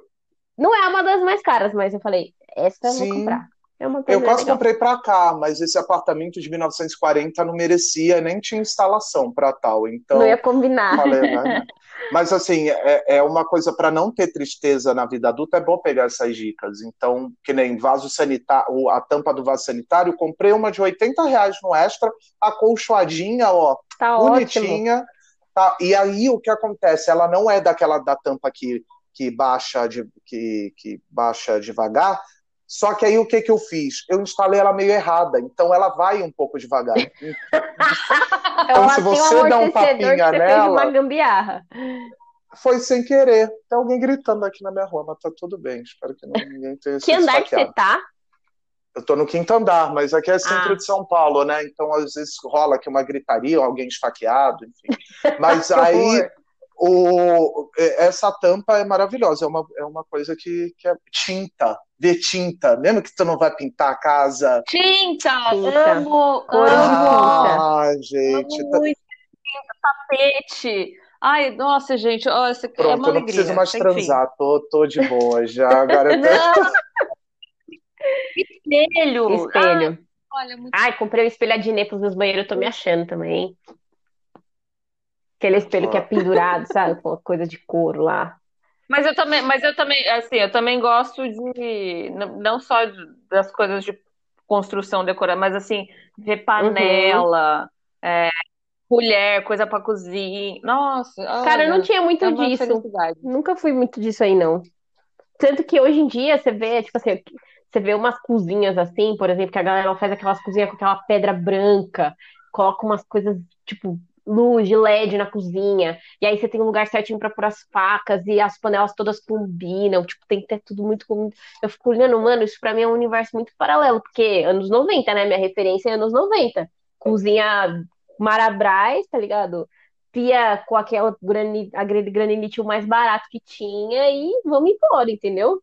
não é uma das mais caras, mas eu falei, essa Sim. eu vou comprar. É eu quase legal. comprei para cá, mas esse apartamento de 1940 não merecia, nem tinha instalação para tal. Então, não ia combinar. Falei, né? Mas assim, é, é uma coisa para não ter tristeza na vida adulta, é bom pegar essas dicas. Então, que nem vaso sanitário, a tampa do vaso sanitário, comprei uma de 80 reais no extra, acolchoadinha, ó, tá bonitinha. Tá? E aí o que acontece? Ela não é daquela da tampa que, que baixa de, que, que baixa devagar, só que aí o que, que eu fiz? Eu instalei ela meio errada, então ela vai um pouco devagar. então, se você dá um tapinha nela. uma gambiarra. Foi sem querer. Tem alguém gritando aqui na minha rua, mas tá tudo bem. Espero que ninguém tenha Que andar que você tá? Eu tô no quinto andar, mas aqui é centro ah. de São Paulo, né? Então às vezes rola aqui uma gritaria, alguém esfaqueado, enfim. Mas aí o, essa tampa é maravilhosa, é uma, é uma coisa que, que é tinta, ver tinta, mesmo que tu não vai pintar a casa. Tinta, tinta. amo, amo. Ah, gente. Amo muito tapete. Ai, nossa, gente, ó, isso aqui é Pronto, uma eu não alegria. preciso mais Enfim. transar, tô, tô de boa já. Agora eu tô... Não! Espelho! Espelho. Ah, olha, muito Ai, comprei o espelho Adnê pros meus banheiros, eu tô me achando também. Aquele espelho que é pendurado, sabe? Com coisa de couro lá. Mas eu também, mas eu também, assim, eu também gosto de, não só das coisas de construção decorada, mas assim, ver panela, é, colher, coisa pra cozinha. Nossa, Cara, eu não tinha muito é disso. felicidade. Nunca fui muito disso aí, não. Tanto que hoje em dia você vê, tipo assim, você vê umas cozinhas assim, por exemplo, que a galera faz aquelas cozinhas com aquela pedra branca, coloca umas coisas, tipo, luz de LED na cozinha, e aí você tem um lugar certinho pra pôr as facas e as panelas todas combinam, tipo, tem que ter tudo muito. Eu fico olhando, mano, isso pra mim é um universo muito paralelo, porque anos 90, né? Minha referência é anos 90. Cozinha Marabras, tá ligado? pia com aquela grani, aquele granilite o mais barato que tinha e vamos embora, entendeu?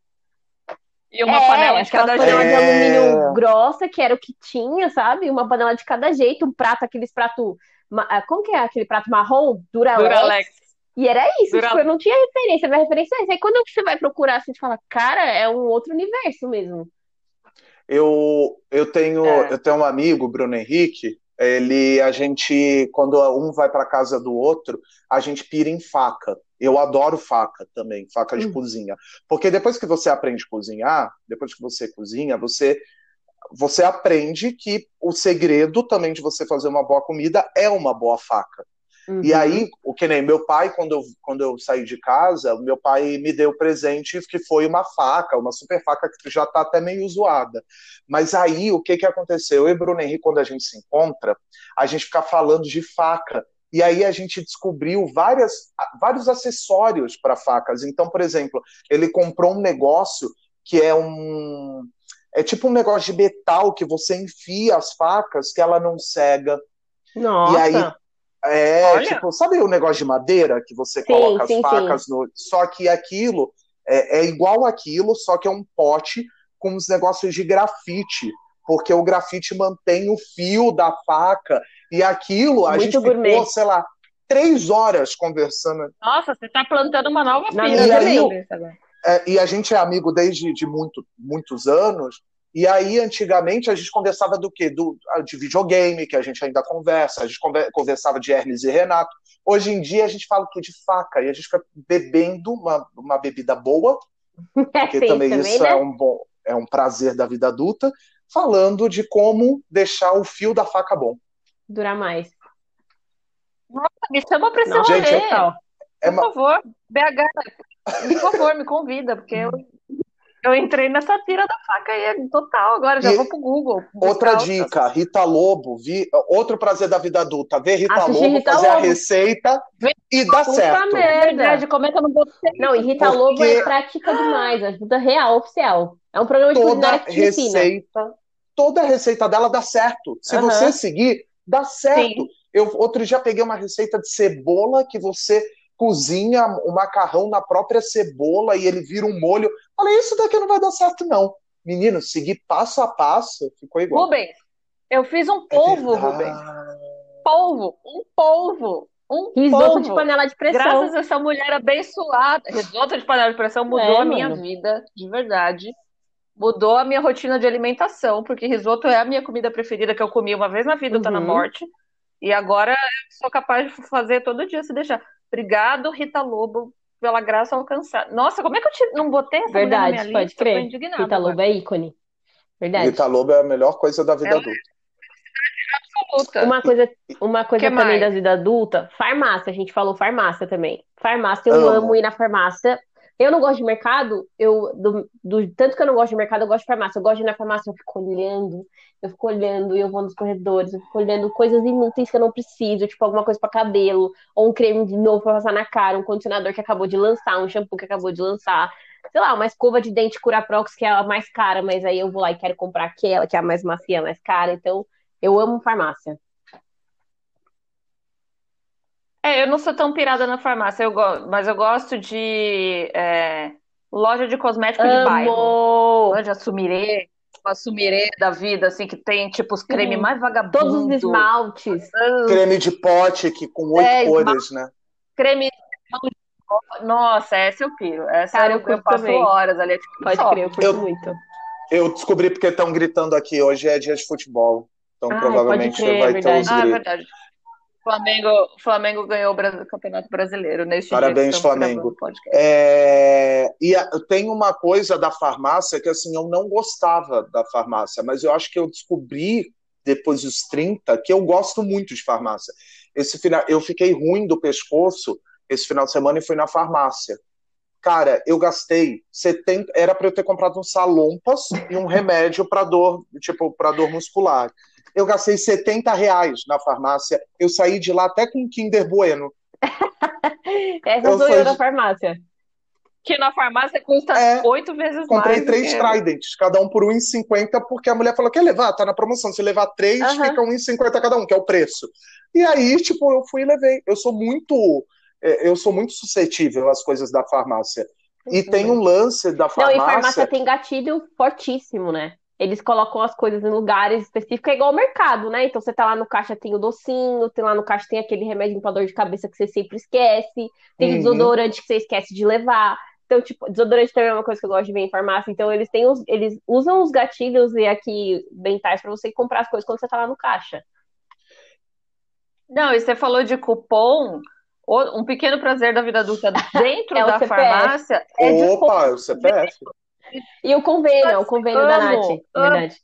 E uma é, panela de aquela cada panela jeito. de alumínio grossa, que era o que tinha, sabe? Uma panela de cada jeito, um prato, aqueles pratos. Como que é aquele prato marrom? Duralex. Duralex. E era isso, Dura- tipo, eu não tinha referência, minha referência é essa. Aí quando você vai procurar, você fala, cara, é um outro universo mesmo. Eu, eu tenho, É. eu tenho um amigo, Bruno Henrique. Ele, a gente, quando um vai para casa do outro, a gente pira em faca. Eu adoro faca também, faca de Hum. cozinha, porque depois que você aprende a cozinhar, depois que você cozinha, você você aprende que o segredo também de você fazer uma boa comida é uma boa faca. E Uhum. aí, o que nem meu pai, quando eu, quando eu saí de casa, meu pai me deu presente que foi uma faca, uma super faca que já tá até meio zoada. Mas aí, o que que aconteceu? Eu e Bruno Henrique, quando a gente se encontra, a gente fica falando de faca. E aí a gente descobriu várias, vários acessórios para facas. Então, por exemplo, ele comprou um negócio que é um. É tipo um negócio de metal que você enfia as facas que ela não cega. Nossa. E aí, é, Olha. tipo, sabe o negócio de madeira que você Sim, coloca sim, as facas no. Só que aquilo é, é igual aquilo, só que é um pote com os negócios de grafite. Porque o grafite mantém o fio da faca. E aquilo, a Muito gente gourmet. ficou, sei lá, três horas conversando. Nossa, você tá plantando uma nova Na filha minha na É, e a gente é amigo desde de muito, muitos anos. E aí, antigamente, a gente conversava do quê? Do, de videogame, que a gente ainda conversa. A gente conver- conversava de Hermes e Renato. Hoje em dia, a gente fala que de faca. E a gente fica bebendo uma, uma bebida boa, porque Sim, também, também, isso né? é, um bom, é um prazer da vida adulta, falando de como deixar o fio da faca bom. Durar mais. Me chama pra esse Nossa, rolê. total. É Por uma- favor, BH, por favor, me convida, porque eu, eu entrei nessa pira da faca aí é total agora, já E vou pro Google. Outra dica, Rita Lobo, vi, outro prazer da vida adulta, ver Rita Assistir Lobo Rita fazer a Lobo. receita Vem- e dá Puta certo. merda. Verdade, como é que eu não botei? Não, e Rita Porque- Lobo é prática demais, ajuda real, oficial. É um programa de Toda que receita, toda receita dela dá certo. Se Aham. você seguir, dá certo. Sim. Eu outro dia peguei uma receita de cebola que você cozinha o macarrão na própria cebola e ele vira um molho. Falei, isso daqui não vai dar certo, não. Menino, seguir passo a passo, ficou igual. Rubens, eu fiz um É polvo, verdade. Rubens. Polvo, um polvo, um Risoto polvo. de panela de pressão. Graças a essa mulher abençoada, risoto de panela de pressão mudou É, a minha mano. vida, de verdade. Mudou a minha rotina de alimentação, porque risoto é a minha comida preferida que eu comi uma vez na vida, tá na Uhum. morte. E agora eu sou capaz de fazer todo dia se deixar. Obrigado, Rita Lobo, pela graça alcançada. Nossa, como é que eu te- não botei essa mulher na Verdade, minha pode lista? Crer. Rita agora. Lobo é ícone. Verdade. Rita Lobo é a melhor coisa da vida Ela- adulta. Absoluta. Uma coisa, uma coisa Que também mais? da vida adulta, farmácia, a gente falou farmácia também. Farmácia, eu Amo. amo ir na farmácia. Eu não gosto de mercado, eu do, do- tanto que eu não gosto de mercado, eu gosto de farmácia. Eu gosto de ir na farmácia, eu fico olhando, eu fico olhando, eu vou nos corredores, eu fico olhando coisas inúteis que eu não preciso, tipo alguma coisa pra cabelo, ou um creme de novo pra passar na cara, um condicionador que acabou de lançar, um shampoo que acabou de lançar. Sei lá, uma escova de dente Curaprox que é a mais cara, mas aí eu vou lá e quero comprar aquela que é a mais macia, a mais cara. Então, eu amo farmácia. É, eu não sou tão pirada na farmácia, eu go- mas eu gosto de é, loja de cosmético de bairro. Amo! Loja Sumirê, uma sumirê da vida, assim, que tem, tipo, os cremes mais vagabundos. Todos os esmaltes. Creme de pote que, com oito é, cores, né? Creme nossa, essa eu piro. Essa Cara, eu, eu, eu passo também. horas ali. Tipo, Pode crer, eu curto eu, muito. Eu descobri porque estão gritando aqui. Hoje é dia de futebol. Então Ai, provavelmente crer, vai ter os gritos. Ah, é verdade. Flamengo, Flamengo ganhou o Campeonato Brasileiro neste Parabéns, Flamengo. É... E a, tem uma coisa da farmácia que assim, eu não gostava da farmácia, mas eu acho que eu descobri depois dos 30 que eu gosto muito de farmácia. Esse final, eu fiquei ruim do pescoço esse final de semana e fui na farmácia. Cara, eu gastei 70, era para eu ter comprado um salompas e um remédio para dor, tipo, para dor muscular. Eu gastei 70 reais na farmácia. Eu saí de lá até com um Kinder Bueno. Essa eu sou eu da farmácia. Que na farmácia custa é, oito vezes comprei mais. Comprei três Tridents, cada um por R$1,50, porque a mulher falou: quer levar? Tá na promoção. Se levar três, uh -huh. fica R$1,50 cada um, que é o preço. E aí, tipo, eu fui e levei. Eu sou muito. É, eu sou muito suscetível às coisas da farmácia. E uhum. tem um lance da farmácia. Não, e farmácia tem gatilho fortíssimo, né? Eles colocam as coisas em lugares específicos, é igual ao mercado, né? Então você tá lá no caixa, tem o docinho, tem lá no caixa, tem aquele remédio para dor de cabeça que você sempre esquece, tem uhum. desodorante que você esquece de levar. Então, tipo, desodorante também é uma coisa que eu gosto de ver em farmácia. Então, eles têm os, eles usam os gatilhos e aqui mentais para você comprar as coisas quando você tá lá no caixa. Não, e você falou de cupom. Um pequeno prazer da vida adulta dentro é da farmácia é Opa, é o CPF. E o convênio, é o convênio amo, da Nath, verdade.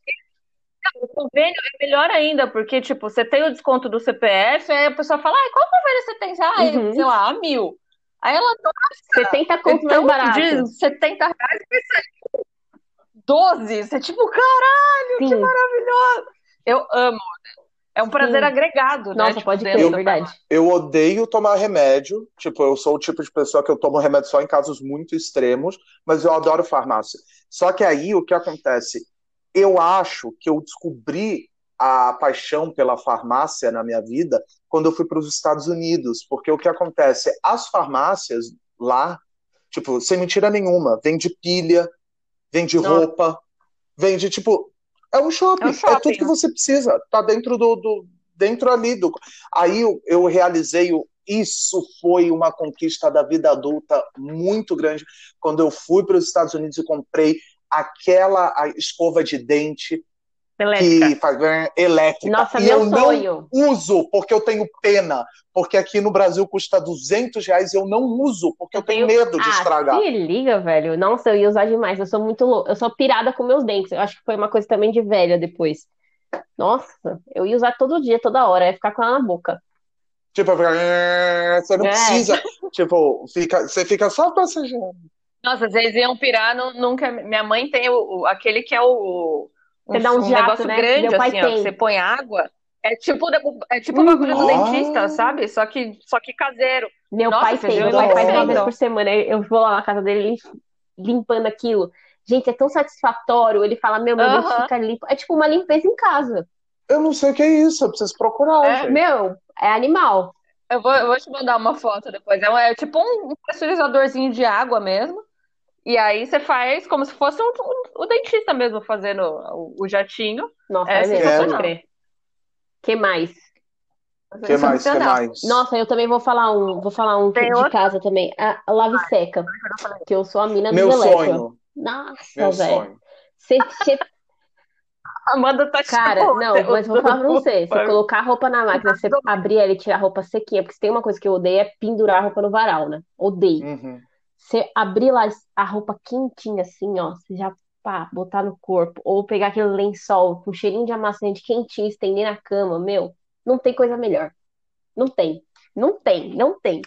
O convênio é melhor ainda, porque, tipo, você tem o desconto do CPF, aí a pessoa fala, qual convênio você tem? Ah, uhum. sei lá, mil. Aí ela, nossa, 70 conto mais barato. De 70 reais, vai sair 12. Você é tipo, caralho, Sim. que maravilhoso. Eu amo. É um prazer Sim. agregado, né? Nossa, tipo, pode crer, é verdade. Eu odeio tomar remédio. Tipo, eu sou o tipo de pessoa que eu tomo remédio só em casos muito extremos, mas eu adoro farmácia. Só que aí o que acontece? Eu acho que eu descobri a paixão pela farmácia na minha vida quando eu fui para os Estados Unidos, porque o que acontece? As farmácias lá, tipo, sem mentira nenhuma, vende pilha, vende Não. roupa, vende, tipo, é um shopping, é, um shopping, é tudo que você precisa, tá dentro do, do dentro ali do. Aí eu, eu realizei o isso foi uma conquista da vida adulta muito grande quando eu fui para os Estados Unidos e comprei aquela escova de dente elétrica. que faz elétrica. Nossa, e meu eu sonho. não uso porque eu tenho pena, porque aqui no Brasil custa 200 reais e eu não uso porque eu, eu tenho, tenho, medo de ah, estragar. Se liga, velho. Nossa, eu ia usar demais. Eu sou muito louca. Eu sou pirada com meus dentes. Eu acho que foi uma coisa também de velha depois. Nossa, eu ia usar todo dia, toda hora, ia ficar com ela na boca. Tipo, você não é. precisa. tipo, fica, você fica só passejando. Nossa, vocês iam pirar, nunca. Minha mãe tem o, o aquele que é o. Um, você dá um, um jato, negócio né? grande, assim, ó, você põe água. É tipo, é tipo o bagulho do dentista, sabe? Só que, só que caseiro. Meu Nossa, pai tem, meu pai faz uma vez por semana. Eu vou lá na casa dele limpando aquilo. Gente, é tão satisfatório. Ele fala, meu, meu uh -huh. fica limpo. É tipo uma limpeza em casa. Eu não sei o que é isso, eu preciso procurar. É, meu, é animal. Eu vou, eu vou te mandar uma foto depois. É, é tipo um pressurizadorzinho de água mesmo. E aí você faz como se fosse um, um, o dentista mesmo fazendo o, o jatinho. Nossa, é, é mesmo, crer. que mais? que mais? que mais? Nossa, eu também vou falar um, vou falar um Tem de outro? casa também. A, a lave seca. Que eu sou a mina do Meu sonho. Nossa, velho. Você, Amanda tá Cara, não, mas vou falar pra você. Você colocar a roupa na máquina, você abrir ela e tirar a roupa sequinha, porque se tem uma coisa que eu odeio é pendurar a roupa no varal, né? Odeio. Uhum. Você abrir lá a roupa quentinha assim, ó, você já pá, botar no corpo, ou pegar aquele lençol com cheirinho de amaciante quentinho, estender na cama, meu, não tem coisa melhor. Não tem. Não tem, não tem.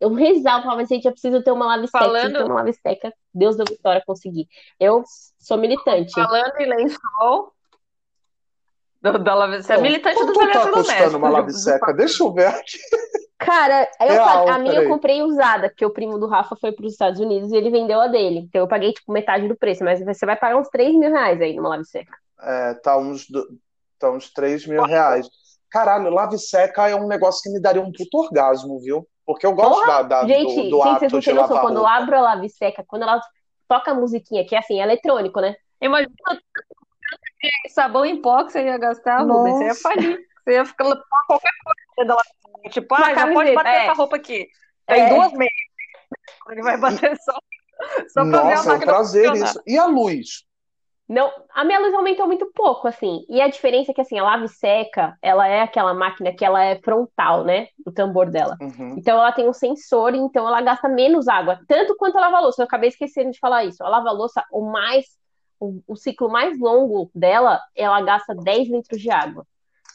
Eu rezava, falava, gente, eu preciso ter uma lave seca, Falando... ter uma lave seca. Deus da vitória, consegui. Eu sou militante. Falando em lençol, da, da lave... Você é militante do tá custando uma lave seca? Deixa eu ver aqui. Cara, eu, Real, a minha eu comprei usada, porque o primo do Rafa foi para os Estados Unidos e ele vendeu a dele. Então eu paguei, tipo, metade do preço, mas você vai pagar uns 3 mil reais aí numa lave seca. É, tá uns, tá uns 3 mil reais. Caralho, lave seca é um negócio que me daria um puto orgasmo, viu? Porque eu gosto Porra, da, da, gente, do, do ato vocês não de lavar Quando eu abro a lave seca, quando ela toca a musiquinha, que é assim, é eletrônico, né? Imagina sabão em pó que você ia gastar, Rubens, você ia falir. Você ia ficar qualquer coisa. Tipo, ah, já pode bater é. essa roupa aqui. Tem é. duas meias. Ele vai bater só, só pra Nossa, ver a é um prazer isso. E a luz? Não, a minha luz aumentou muito pouco, assim. E a diferença é que, assim, a lave seca, ela é aquela máquina que ela é frontal, né? O tambor dela. Uhum. Então, ela tem um sensor, então ela gasta menos água. Tanto quanto a lava-louça. Eu acabei esquecendo de falar isso. A lava-louça, o mais... O, ciclo mais longo dela, ela gasta 10 litros de água.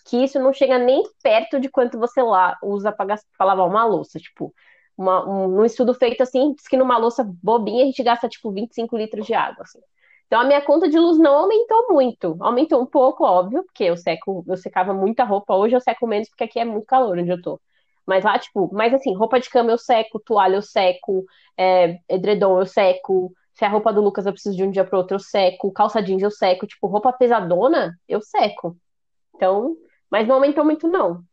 Que isso não chega nem perto de quanto você lá usa para lavar uma louça. Tipo, uma, um, um estudo feito assim, diz que numa louça bobinha a gente gasta, tipo, 25 litros de água, assim. Então a minha conta de luz não aumentou muito. Aumentou um pouco, óbvio, porque eu seco, eu secava muita roupa. Hoje eu seco menos porque aqui é muito calor onde eu tô. Mas lá, tipo, mas assim, roupa de cama eu seco, toalha eu seco, é, edredom eu seco. Se a roupa do Lucas eu preciso de um dia pro outro, eu seco. Calça jeans eu seco. Tipo, roupa pesadona, eu seco. Então, mas não aumentou muito, não.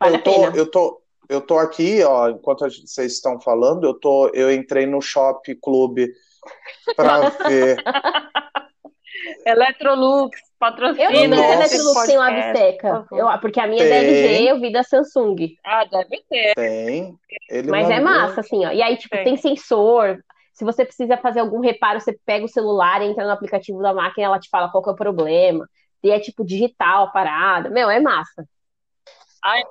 Vale eu tô. Eu tô, eu tô aqui, ó, enquanto vocês estão falando, eu tô, eu entrei no Shop Clube para ver. Electrolux, patrocina. Eu não sei se a Electrolux tem lave seca. Eu, porque a minha tem. é da LG, eu vi da Samsung. Ah, deve ter. Tem. Ele Mas é mandou. é massa, assim, ó. E aí, tipo, tem. tem sensor. Se você precisa fazer algum reparo, você pega o celular, entra no aplicativo da máquina, ela te fala qual que é o problema. E é tipo digital a parada. Meu, é massa. Ai,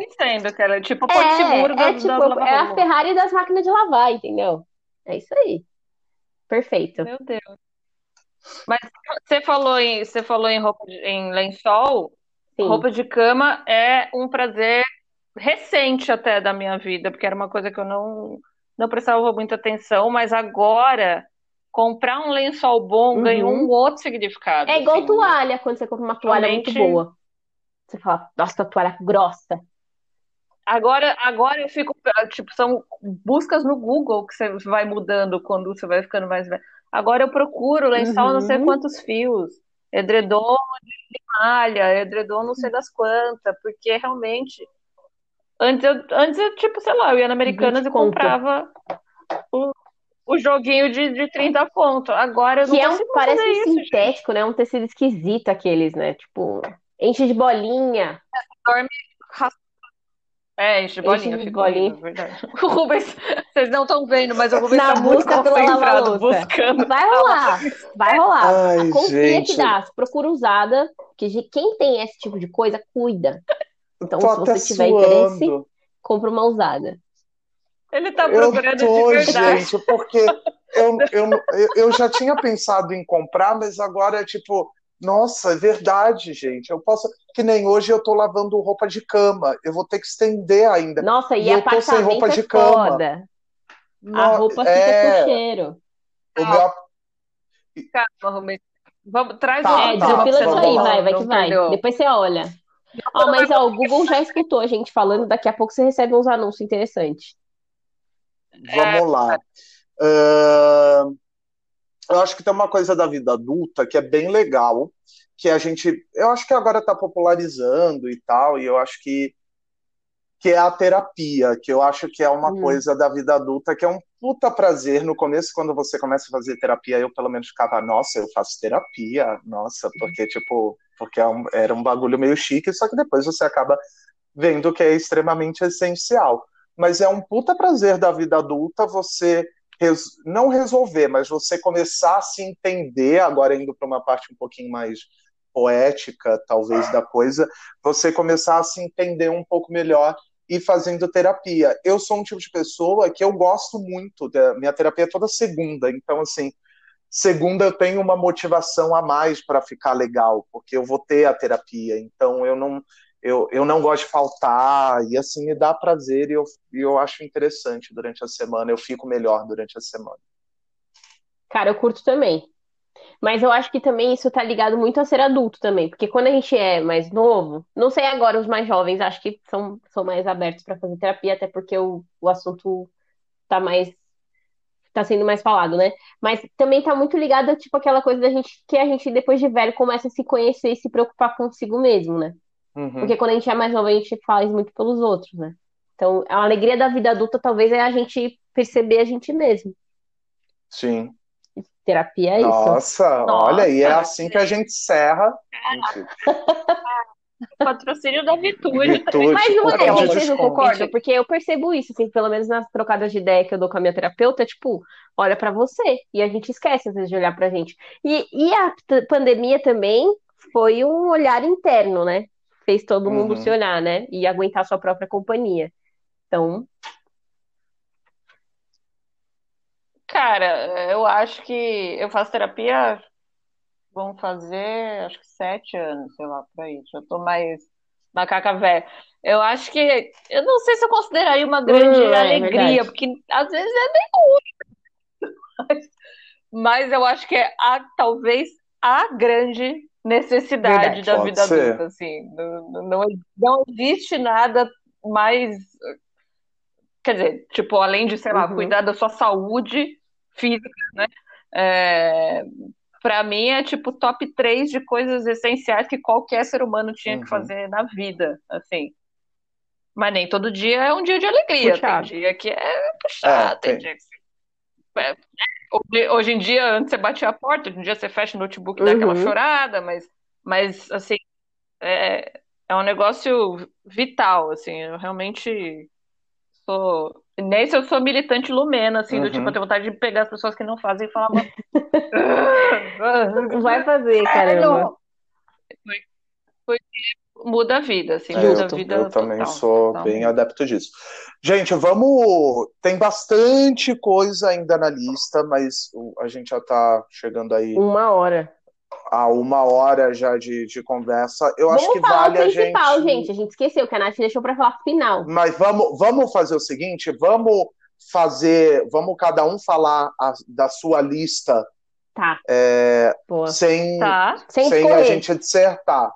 entendo, cara. Tipo, é, seguro é, tipo, é a Ferrari das máquinas de lavar, entendeu? É isso aí. Perfeito. Meu Deus. Mas você falou em, você falou em roupa de, em lençol. Sim. Roupa de cama é um prazer recente até da minha vida, porque era uma coisa que eu não não prestava muita atenção, mas agora comprar um lençol bom uhum. ganha um outro significado. É igual assim. toalha, quando você compra uma toalha Realmente... muito boa. Você fala, nossa, toalha grossa. Agora, agora eu fico, tipo, são buscas no Google que você vai mudando quando você vai ficando mais velho. Agora eu procuro lençol uhum. não sei uhum. quantos fios, edredom de malha, edredom não sei das quantas, porque realmente antes eu, antes eu, tipo, sei lá, eu ia na Americanas e comprava o, o joguinho de, de 30 pontos. Agora eu não que é um, parece isso, sintético, gente. né? Um tecido esquisito aqueles, né? Tipo, enche de bolinha. Dorme é, enche de bolinha, enche de bolinha. verdade. O Rubens, vocês não estão vendo, mas o Rubens está muito concentrado buscando. Vai rolar, vai rolar. Ai, Confia gente. que dá. Procura usada, que quem tem esse tipo de coisa, cuida. Então, se você tiver suando. interesse, compra uma usada. Ele tá procurando eu tô, de verdade. gente, porque eu, eu, eu já tinha pensado em comprar, mas agora é tipo, nossa, é verdade, gente. Eu posso. Que nem hoje eu tô lavando roupa de cama. Eu vou ter que estender ainda. Nossa, e, e eu tô sem roupa de cama. Foda. No... A roupa fica é... com cheiro. O meu... Calma, Romero. Vamos, traz tá, É, tá, desapila isso aí, vai, vai que vai. Entendeu. Depois você olha. Ó, mas ó, o Google já escutou a gente falando, daqui a pouco você recebe uns anúncios interessantes. Vamos é... lá. Uh eu acho que tem uma coisa da vida adulta que é bem legal, que a gente, eu acho que agora está popularizando e tal, e eu acho que que é a terapia, que eu acho que é uma hum. coisa da vida adulta que é um puta prazer. No começo, quando você começa a fazer terapia, eu pelo menos ficava, nossa, eu faço terapia, nossa, porque tipo, porque é um, era um bagulho meio chique, só que depois você acaba vendo que é extremamente essencial. Mas é um puta prazer da vida adulta você res, não resolver, mas você começar a se entender, agora indo para uma parte um pouquinho mais poética, talvez, da coisa, você começar a se entender um pouco melhor e fazendo terapia. Eu sou um tipo de pessoa que eu gosto muito, da minha terapia é toda segunda, então, assim, segunda eu tenho uma motivação a mais para ficar legal, porque eu vou ter a terapia, então eu não eu, eu não gosto de faltar, e assim me dá prazer e eu, eu acho interessante durante a semana, eu fico melhor durante a semana. Cara, eu curto também. Mas eu acho que também isso tá ligado muito a ser adulto também, porque quando a gente é mais novo, não sei agora os mais jovens, acho que são, são mais abertos para fazer terapia, até porque o, o assunto tá mais tá sendo mais falado, né? Mas também tá muito ligado tipo aquela coisa da gente que a gente depois de velho começa a se conhecer e se preocupar consigo mesmo, né? Uhum. Porque quando a gente é mais novo, a gente faz muito pelos outros, né? Então, a alegria da vida adulta talvez é a gente perceber a gente mesmo. Sim. Terapia é isso. Nossa, olha, e é assim que a gente serra. Patrocínio da Vitude. Mas não é, vocês não concordam? Porque eu percebo isso, assim, pelo menos nas trocadas de ideia que eu dou com a minha terapeuta, tipo, olha para você. E a gente esquece, às vezes, de olhar pra gente. E, e a pandemia também foi um olhar interno, né? Fez todo mundo uhum. se olhar, né? E aguentar sua própria companhia. Então, Cara, eu acho que eu faço terapia, vão fazer, acho que sete anos, sei lá, por aí. Já tô mais macaca velha. Eu acho que, eu não sei se eu consideraria uma grande hum, alegria, é porque às vezes é bem ruim. Mas, mas eu acho que é a, talvez a grande necessidade verdade, da vida ser. adulta, assim. Não, não, não existe nada mais quer dizer, tipo, além de, sei lá, uhum. cuidar da sua saúde, física, né? É, para mim é tipo top 3 de coisas essenciais que qualquer ser humano tinha uhum. que fazer na vida, assim. Mas nem todo dia é um dia de alegria. Puxado. Tem dia que é puxado, é, tem, tem dia que é, hoje em dia, antes você batia a porta, hoje em dia você fecha o notebook e dá aquela uhum. chorada, mas, mas assim, é, é um negócio vital, assim, eu realmente sou Nesse eu sou militante lumena, assim, uhum. do tipo, eu tenho vontade de pegar as pessoas que não fazem e falar. Vai fazer, caramba. Porque muda a vida, assim, é, muda eu, a vida. Eu total, também sou total. bem adepto disso. Gente, vamos. Tem bastante coisa ainda na lista, mas a gente já tá chegando aí. Uma hora a uma hora já de, de conversa. Eu vamos acho que vale a gente. gente. A gente esqueceu que a Nath deixou para falar final. Mas vamos, vamos fazer o seguinte: vamos fazer. Vamos cada um falar a, da sua lista. Tá. É, sem, tá. sem, sem a gente dissertar.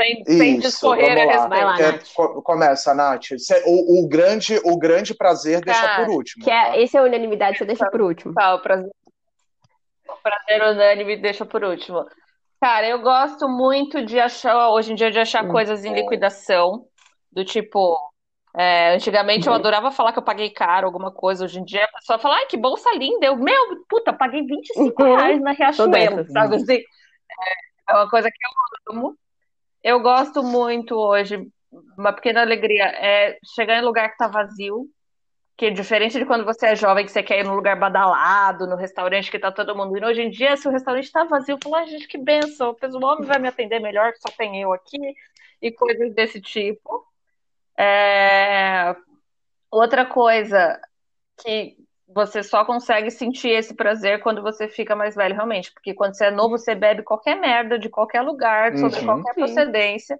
Sem, Isso, sem discorrer a Vai lá, é, Nath. Começa, Nath. O, o, grande, o grande prazer deixa tá. por último. Que é, tá? Esse é a unanimidade, você deixa por último. Tá, o prazer prazer unânime deixa por último. Cara, eu gosto muito de achar, hoje em dia, de achar hum. coisas em liquidação, do tipo. É, antigamente eu uhum. adorava falar que eu paguei caro alguma coisa. Hoje em dia a pessoa fala, ai, que bolsa linda. Eu, meu, puta, paguei 25 uhum. reais na Riachuelo, sabe assim? É, é uma coisa que eu amo. Eu gosto muito hoje, uma pequena alegria, é chegar em lugar que tá vazio, que diferente de quando você é jovem, que você quer ir num lugar badalado, no restaurante que tá todo mundo indo. Hoje em dia, se o restaurante tá vazio, eu falo, ah, gente, que benção, o homem vai me atender melhor, que só tem eu aqui, e coisas desse tipo. É... Outra coisa que você só consegue sentir esse prazer quando você fica mais velho, realmente. Porque quando você é novo, você bebe qualquer merda de qualquer lugar, sobre uhum, qualquer sim. procedência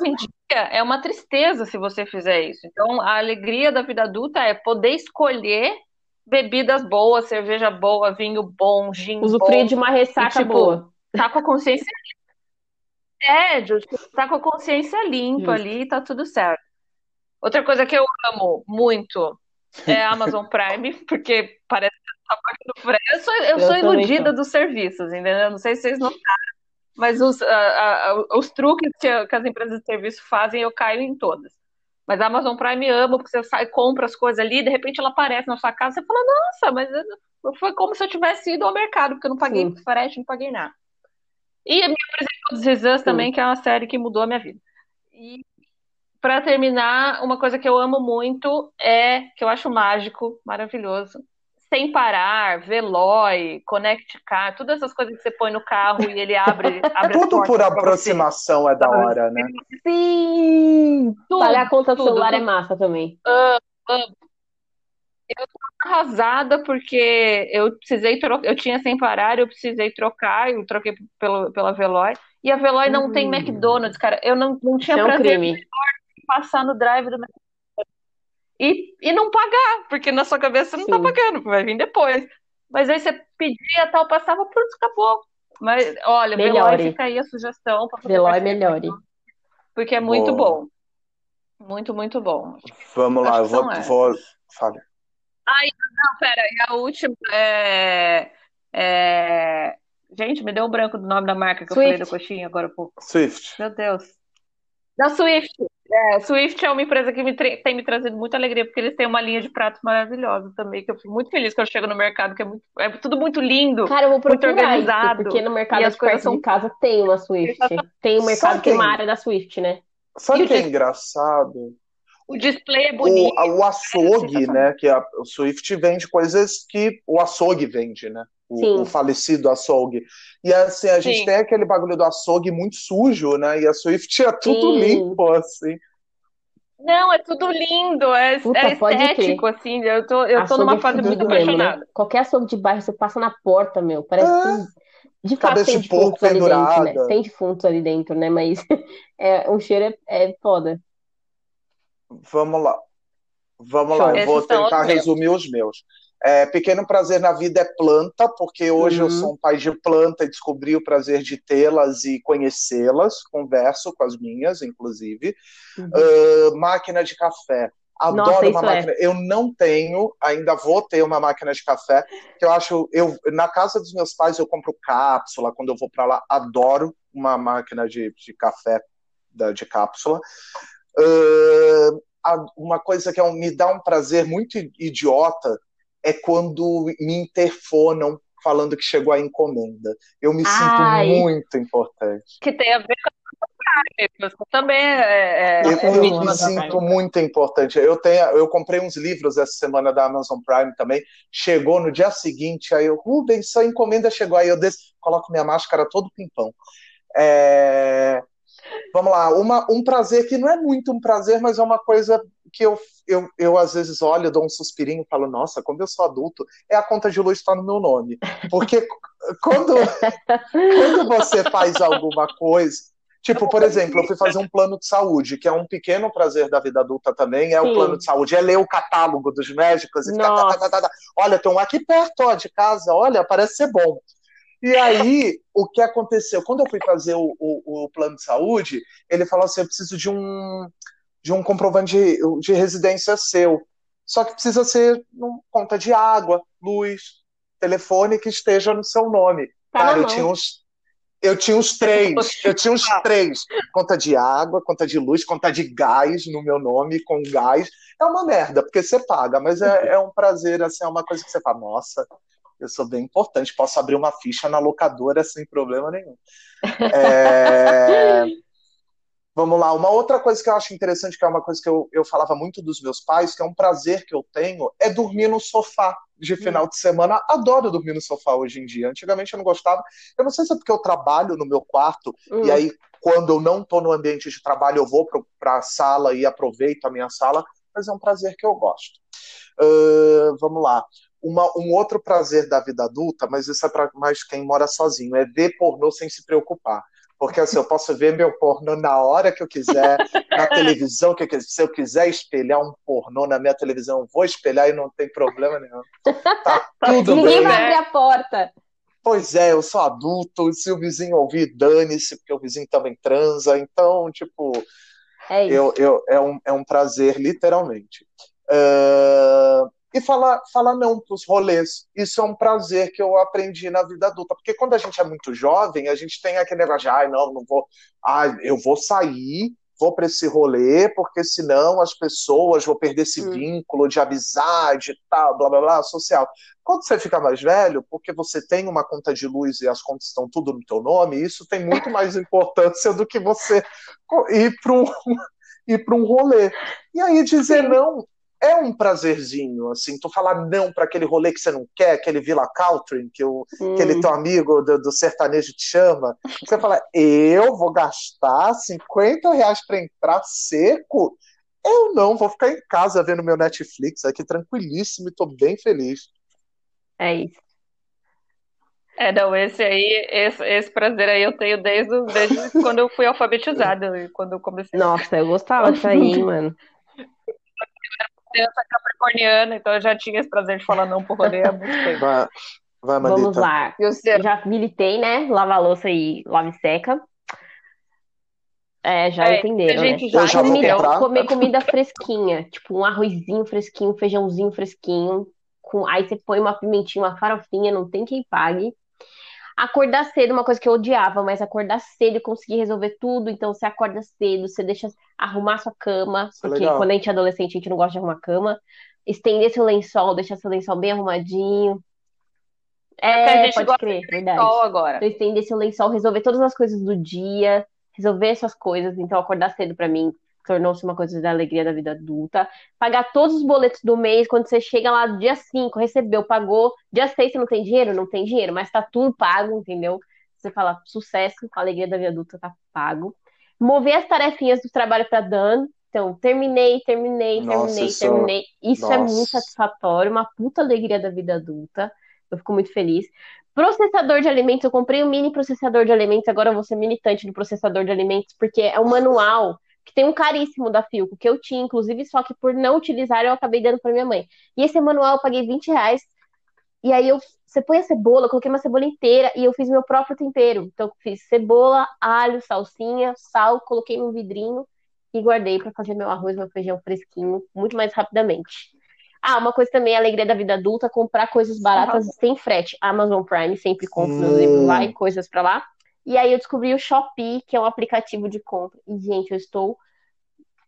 hoje em dia é uma tristeza se você fizer isso. Então, a alegria da vida adulta é poder escolher bebidas boas, cerveja boa, vinho bom, gin Usufruir de uma ressaca e, tipo, boa. Tá com a consciência É, tá com a consciência limpa ali e tá tudo certo. Outra coisa que eu amo muito é a Amazon Prime, porque parece que tá pagando preço. Eu sou, eu eu sou iludida dos serviços, entendeu? Não sei se vocês notaram. Mas os, os truques que, que, as empresas de serviço fazem, eu caio em todas. Mas a Amazon Prime ama, porque você sai, compra as coisas ali, de repente ela aparece na sua casa, você fala, nossa, mas foi como se eu tivesse ido ao mercado, porque eu não paguei Sim. frete, não paguei nada. E me apresentou dos Exams também, que é uma série que mudou a minha vida. E para terminar, uma coisa que eu amo muito é, que eu acho mágico, maravilhoso, sem parar, Veloy, Connect Car, todas essas coisas que você põe no carro e ele abre. abre tudo por aproximação é da hora, né? Sim! Tudo, Pagar a conta do celular é tudo. é massa também. Uh, uh, eu tô arrasada porque eu precisei trocar, eu tinha sem parar, eu precisei trocar, eu troquei pelo, pela Veloy. E a Veloy não tem hum. McDonald's, cara. Eu não, não tinha é um prazer crime. Passar no drive do e, e não pagar, porque na sua cabeça você não tá Sim. tá pagando, vai vir depois. Mas aí você pedia tal, passava, pronto, acabou. Mas olha, melhore. Veloy fica aí a sugestão. Veloy melhore. Porque é muito bom. Muito, muito bom. Vamos lá, eu vou. vou... Fale. Ai, não, pera, e a última é, é... Gente, me deu um branco do nome da marca que Swift. eu falei da coxinha agora há pouco. Swift. Meu Deus. Da Swift. É, Swift é uma empresa que me tem me trazido muita alegria, porque eles têm uma linha de pratos maravilhosa também, que eu fico muito feliz quando eu chego no mercado, que é, muito, é tudo muito lindo, Cara, eu vou muito organizado. Isso, porque no mercado aqui perto são... de casa tem uma Swift. Tem um mercado que tem uma área da Swift, né? Sabe o que é engraçado? O display é bonito. O, o açougue, né? Que a, o Swift vende coisas que o açougue vende, né? O, o, falecido açougue. E assim, a gente Sim. tem aquele bagulho do açougue muito sujo, né? E a Swift é tudo Sim. limpo, assim. Não, é tudo lindo, é, Puta, é estético, assim. Eu tô, eu tô numa fase muito apaixonada. Né? Qualquer açougue de bairro, você passa na porta, meu. Parece é. que. De fato, tem de defuntos ali dentro, né? Tem defuntos ali dentro, né? Mas é, o cheiro é, é foda. Vamos lá. Vamos Show. lá, eu vou tentar resumir os meus. É, pequeno prazer na vida é planta, porque hoje uhum. eu sou um pai de planta e descobri o prazer de tê-las e conhecê-las, converso com as minhas, inclusive. Uhum. Uh, máquina de café. Adoro Nossa, uma é. máquina. É. Eu não tenho, ainda vou ter uma máquina de café, que eu acho. Eu, na casa dos meus pais eu compro cápsula quando eu vou para lá. Adoro uma máquina de, de café da, de cápsula. Uh, uma coisa que é um, me dá um prazer muito idiota é quando me interfonam falando que chegou a encomenda. Eu me Ai. sinto muito importante. Que tem a ver com você também é, é, eu, eu me sinto muito importante. Eu tenho, eu comprei uns livros essa semana da Amazon Prime também. Chegou no dia seguinte, aí eu, Rubens, sua encomenda chegou. Aí eu des... coloco minha máscara todo pimpão. É... Vamos lá, uma, um prazer que não é muito um prazer, mas é uma coisa que eu, eu, eu às vezes olho, dou um suspirinho e falo, nossa, como eu sou adulto, é a conta de luz estar no meu nome. Porque quando, quando você faz alguma coisa, Tipo, por exemplo, eu fui fazer um plano de saúde, que é um pequeno prazer da vida adulta também, é Sim. o plano de saúde, é ler o catálogo dos médicos e ficar, tá, tá, tá, tá, olha, tem um aqui perto ó, de casa, olha, parece ser bom. E aí, o que aconteceu? Quando eu fui fazer o, o, o plano de saúde, ele falou assim: eu preciso de um, de um comprovante de, de residência seu. Só que precisa ser conta de água, luz, telefone que esteja no seu nome. Tá Cara, eu tinha uns. Eu tinha uns três, eu tinha uns três. Conta de água, conta de luz, conta de gás no meu nome, com gás. É uma merda, porque você paga, mas é, é um prazer, assim, é uma coisa que você fala, nossa, eu sou bem importante, posso abrir uma ficha na locadora sem problema nenhum. É... Vamos lá, uma outra coisa que eu acho interessante, que é uma coisa que eu, eu falava muito dos meus pais, que é um prazer que eu tenho, é dormir no sofá de final hum. de semana. Adoro dormir no sofá hoje em dia. Antigamente eu não gostava. Eu não sei se é porque eu trabalho no meu quarto, hum. e aí quando eu não estou no ambiente de trabalho, eu vou para a sala e aproveito a minha sala, mas é um prazer que eu gosto. Uh, vamos lá uma, um outro prazer da vida adulta, mas isso é para mais quem mora sozinho, é ver pornô sem se preocupar. Porque assim, eu posso ver meu pornô na hora que eu quiser, na televisão que eu quiser. Se eu quiser espelhar um pornô na minha televisão, eu vou espelhar e não tem problema nenhum. Tá tudo Ninguém bem. vai abrir a porta. Pois é, eu sou adulto, se o vizinho ouvir, dane-se, porque o vizinho também transa. Então, tipo, é, eu, eu, é, um, é um prazer, literalmente. Uh, e falar, falar não para os rolês. Isso é um prazer que eu aprendi na vida adulta. Porque quando a gente é muito jovem, a gente tem aquele negócio de, ai, não, não vou, ai, eu vou sair, vou para esse rolê, porque senão as pessoas vão perder esse hum. vínculo de amizade, tal, blá blá blá, social. Quando você fica mais velho, porque você tem uma conta de luz e as contas estão tudo no teu nome, isso tem muito mais importância do que você ir para um, ir para um rolê. E aí dizer não é um prazerzinho, assim, tu falar não para aquele rolê que você não quer, aquele Villa Country, que o, hum. aquele teu amigo do, do, sertanejo te chama, você fala, eu vou gastar 50 reais para entrar seco? Eu não, vou ficar em casa vendo meu Netflix aqui tranquilíssimo e tô bem feliz. É isso. É, não, esse aí, esse, esse prazer aí eu tenho desde, desde quando eu fui alfabetizada, quando eu comecei. Nossa, eu gostava disso aí, mano criança capricorniana, então eu já tinha esse prazer de falar não pro rolê há muito tempo. Vai, vai Vamos lá. Eu já militei, né? Lava louça e lave seca. É, já é, entenderam, né? Já, já comida, comer comida fresquinha, tipo um arrozinho fresquinho, feijãozinho fresquinho, com aí você põe uma pimentinha, uma farofinha, não tem quem pague. Acordar cedo, uma coisa que eu odiava, mas acordar cedo e conseguir resolver tudo. Então, você acorda cedo, você deixa arrumar sua cama, é porque Legal. quando a gente é adolescente, a gente não gosta de arrumar cama. Estender seu lençol, deixar seu lençol bem arrumadinho. É, é pode crer, verdade. Agora. Então, estender seu lençol, resolver todas as coisas do dia, resolver suas coisas. Então, acordar cedo para mim tornou-se uma coisa da alegria da vida adulta. Pagar todos os boletos do mês, quando você chega lá dia 5, recebeu, pagou. Dia 6 você não tem dinheiro? Não tem dinheiro, mas tá tudo pago, entendeu? Você fala, sucesso, a alegria da vida adulta tá pago. Mover as tarefinhas do trabalho para Dan. Então, terminei, terminei, Nossa, terminei, isso... terminei. Isso Nossa. é muito satisfatório, uma puta alegria da vida adulta. Eu fico muito feliz. Processador de alimentos, eu comprei um mini processador de alimentos, agora eu vou ser militante do processador de alimentos, porque é um manual que tem um caríssimo da Filco, que eu tinha, inclusive, só que por não utilizar eu acabei dando para minha mãe. E esse manual eu paguei 20 reais. E aí eu, você põe a cebola, coloquei uma cebola inteira e eu fiz meu próprio tempero. Então eu fiz cebola, alho, salsinha, sal, coloquei num vidrinho e guardei para fazer meu arroz, meu feijão fresquinho, muito mais rapidamente. Ah, uma coisa também, a alegria da vida adulta, comprar coisas baratas uhum. sem frete. Amazon Prime, sempre compro meus livros lá e coisas para lá. E aí eu descobri o Shopee, que é um aplicativo de compra. E, gente, eu estou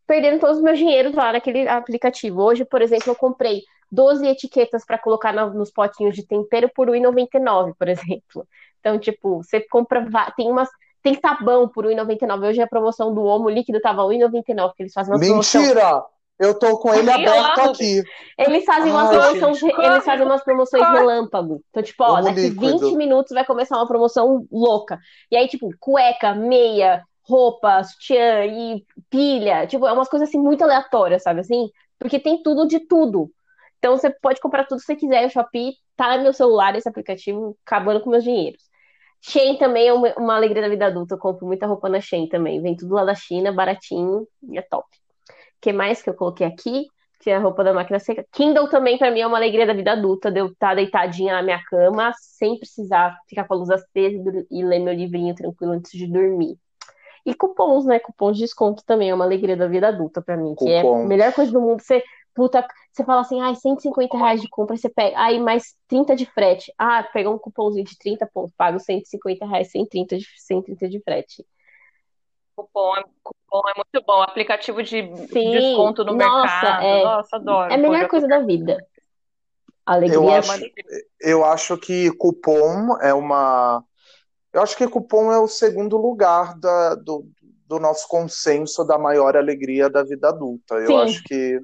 perdendo todos os meus dinheiros lá naquele aplicativo. Hoje, por exemplo, eu comprei 12 etiquetas para colocar nos potinhos de tempero por R$1,99, por exemplo. Então, tipo, você compra. Tem umas. Tem sabão por R$1,99. Hoje a promoção do Omo líquido tava R$1,99, porque eles fazem uma Mentira! Promoção. Eu tô com ele aberto aqui. Eles fazem umas promoções, eles fazem umas promoções relâmpago. Então, tipo, ó, daqui líquido. 20 minutos vai começar uma promoção louca. E aí, tipo, cueca, meia, roupa, sutiã e pilha. Tipo, é umas coisas assim muito aleatórias, sabe assim? Porque tem tudo de tudo. Então você pode comprar tudo que você quiser. O Shopee tá no meu celular, esse aplicativo, acabando com meus dinheiros. Shein também é uma, uma alegria da vida adulta. Eu compro muita roupa na Shein também. Vem tudo lá da China, baratinho e é top que mais que eu coloquei aqui? Que é a roupa da máquina seca. Kindle também, para mim, é uma alegria da vida adulta, de eu estar tá deitadinha na minha cama, sem precisar ficar com a luz acesa e ler meu livrinho tranquilo antes de dormir. E cupons, né? Cupons de desconto também é uma alegria da vida adulta para mim, que é a melhor coisa do mundo. Você, puta, você fala assim, ai, ah, 150 reais de compra, você pega, aí mais 30 de frete. Ah, pega um cupomzinho de 30 pontos, pago 150 reais, 130 de, 130 de frete. Cupom é, cupom é muito bom. Aplicativo de Sim, desconto no nossa, mercado. É, nossa, adoro. É a melhor coisa da vida. Alegria. Eu acho, eu acho que cupom é uma. Eu acho que cupom é o segundo lugar da, do, do nosso consenso da maior alegria da vida adulta. Eu Sim. acho que.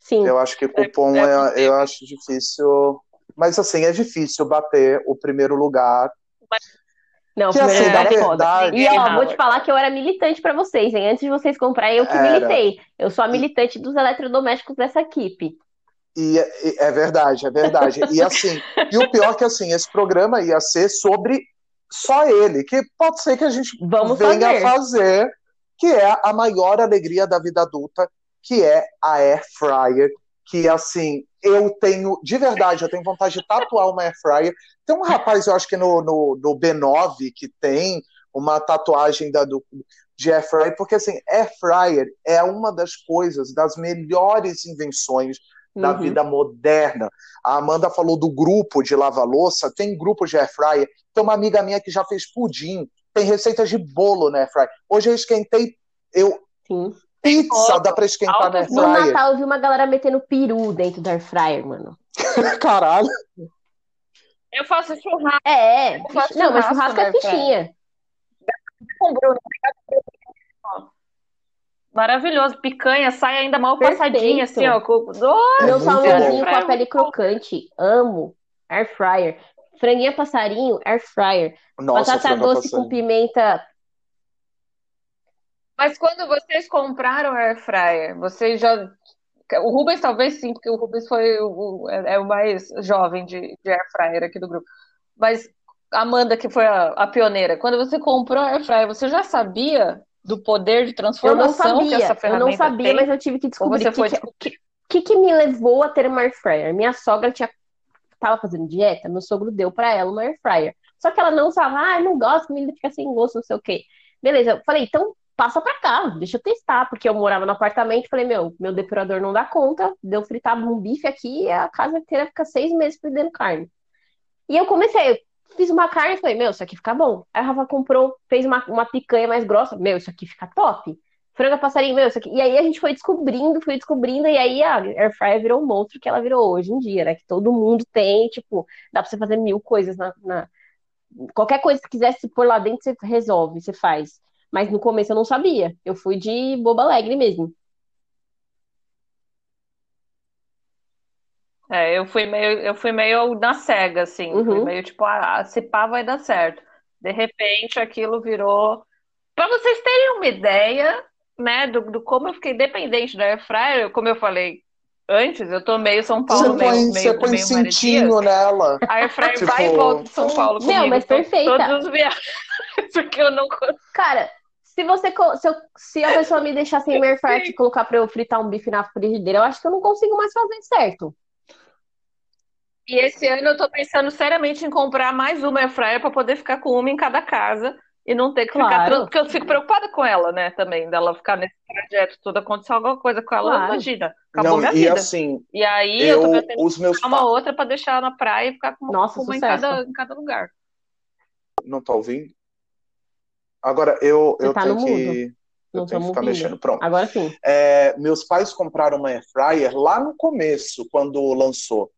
Sim. Eu acho que cupom é, é, eu acho difícil. Mas assim, é difícil bater o primeiro lugar. Mas não, o primeiro assim, lugar é foda. E ó, vou te falar que eu era militante para vocês, hein? Antes de vocês comprarem, eu que era. militei. Eu sou a militante dos eletrodomésticos dessa equipe. E, e é verdade, é verdade. e assim, e o pior é que assim, esse programa ia ser sobre só ele, que pode ser que a gente Vamos venha fazer. fazer, que é a maior alegria da vida adulta, que é a air fryer, que assim, eu tenho, de verdade, eu tenho vontade de tatuar uma air fryer. Tem um rapaz, eu acho que no, no, no B9, que tem uma tatuagem da, do, de air fryer, porque assim, air fryer é uma das coisas, das melhores invenções da uhum. vida moderna. A Amanda falou do grupo de lava-louça, tem grupo de air fryer. Tem uma amiga minha que já fez pudim, tem receitas de bolo na air fryer. Hoje eu esquentei, eu Sim. Pizza dá pra esquentar na airfryer. No Natal eu vi uma galera metendo peru dentro da airfryer, mano. Caralho. Eu faço churrasco. É, eu faço não, mas churrasco é fichinha. Maravilhoso. Picanha sai ainda mal Perfeito. passadinha, assim, ó. Com... Oh, Meu salmãozinho com a pele crocante. Amo. Air fryer. Franguinha passarinho, air fryer. Nossa, Batata doce passarinho. com pimenta mas quando vocês compraram air fryer, vocês já o Rubens talvez sim, porque o Rubens foi o, é, é o mais jovem de, de air fryer aqui do grupo. Mas a Amanda, que foi a, a, pioneira, quando você comprou a air fryer, você já sabia do poder de transformação eu não sabia, que essa ferramenta Eu não sabia, tem? mas eu tive que descobrir o que, que, que, que, que me levou a ter uma air fryer. Minha sogra tinha tava fazendo dieta, meu sogro deu para ela uma air fryer. Só que ela não usava, ah, não gosto, comida fica sem gosto, não sei o quê. Beleza, eu falei, então passa pra cá, deixa eu testar, porque eu morava no apartamento, falei, meu, meu depurador não dá conta, deu fritar um bife aqui e a casa inteira fica seis meses perdendo carne. E eu comecei, fiz uma carne e falei, meu, isso aqui fica bom. Aí a Rafa comprou, fez uma, uma picanha mais grossa, meu, isso aqui fica top. Franga passarinho, meu, isso aqui. E aí a gente foi descobrindo, foi descobrindo, e aí a Air Fryer virou o monstro que ela virou hoje em dia, né? Que todo mundo tem, tipo, dá pra você fazer mil coisas na, na... Qualquer coisa que quisesse pôr lá dentro, você resolve, você faz. Mas no começo eu não sabia. Eu fui de boba alegre mesmo. É, eu fui meio, eu fui meio na cega, assim. Uhum. Fui meio tipo, ah, se pá, vai dar certo. De repente, aquilo virou. Para vocês terem uma ideia, né, do, do, como eu fiquei dependente da Airfryer, como eu falei antes, eu tô meio São Paulo, você meio, põe, meio, você põe meio cintinho nela. A Airfryer tipo... vai e volta de São Paulo comigo. Não, mas perfeita. Todos os viagens, porque eu não Cara, se você se, eu, se a pessoa me deixar sem Airfryer e colocar para eu fritar um bife na frigideira, eu acho que eu não consigo mais fazer certo. E esse ano eu tô pensando seriamente em comprar mais uma airfryer para poder ficar com uma em cada casa e não ter que claro. ficar. Porque eu fico preocupada com ela, né, também, dela ficar nesse trajeto todo, acontecer alguma coisa com ela, claro. imagina. Acabou não, minha e vida. Assim, e aí eu, eu tô pensando os meus uma outra para deixar na praia e ficar com Nossa, uma em cada, em cada lugar. Não tá ouvindo? Agora eu, eu tá tenho que. Eu tenho que ficar mexendo. Pronto. Agora sim. É, meus pais compraram uma air fryer lá no começo, quando lançou.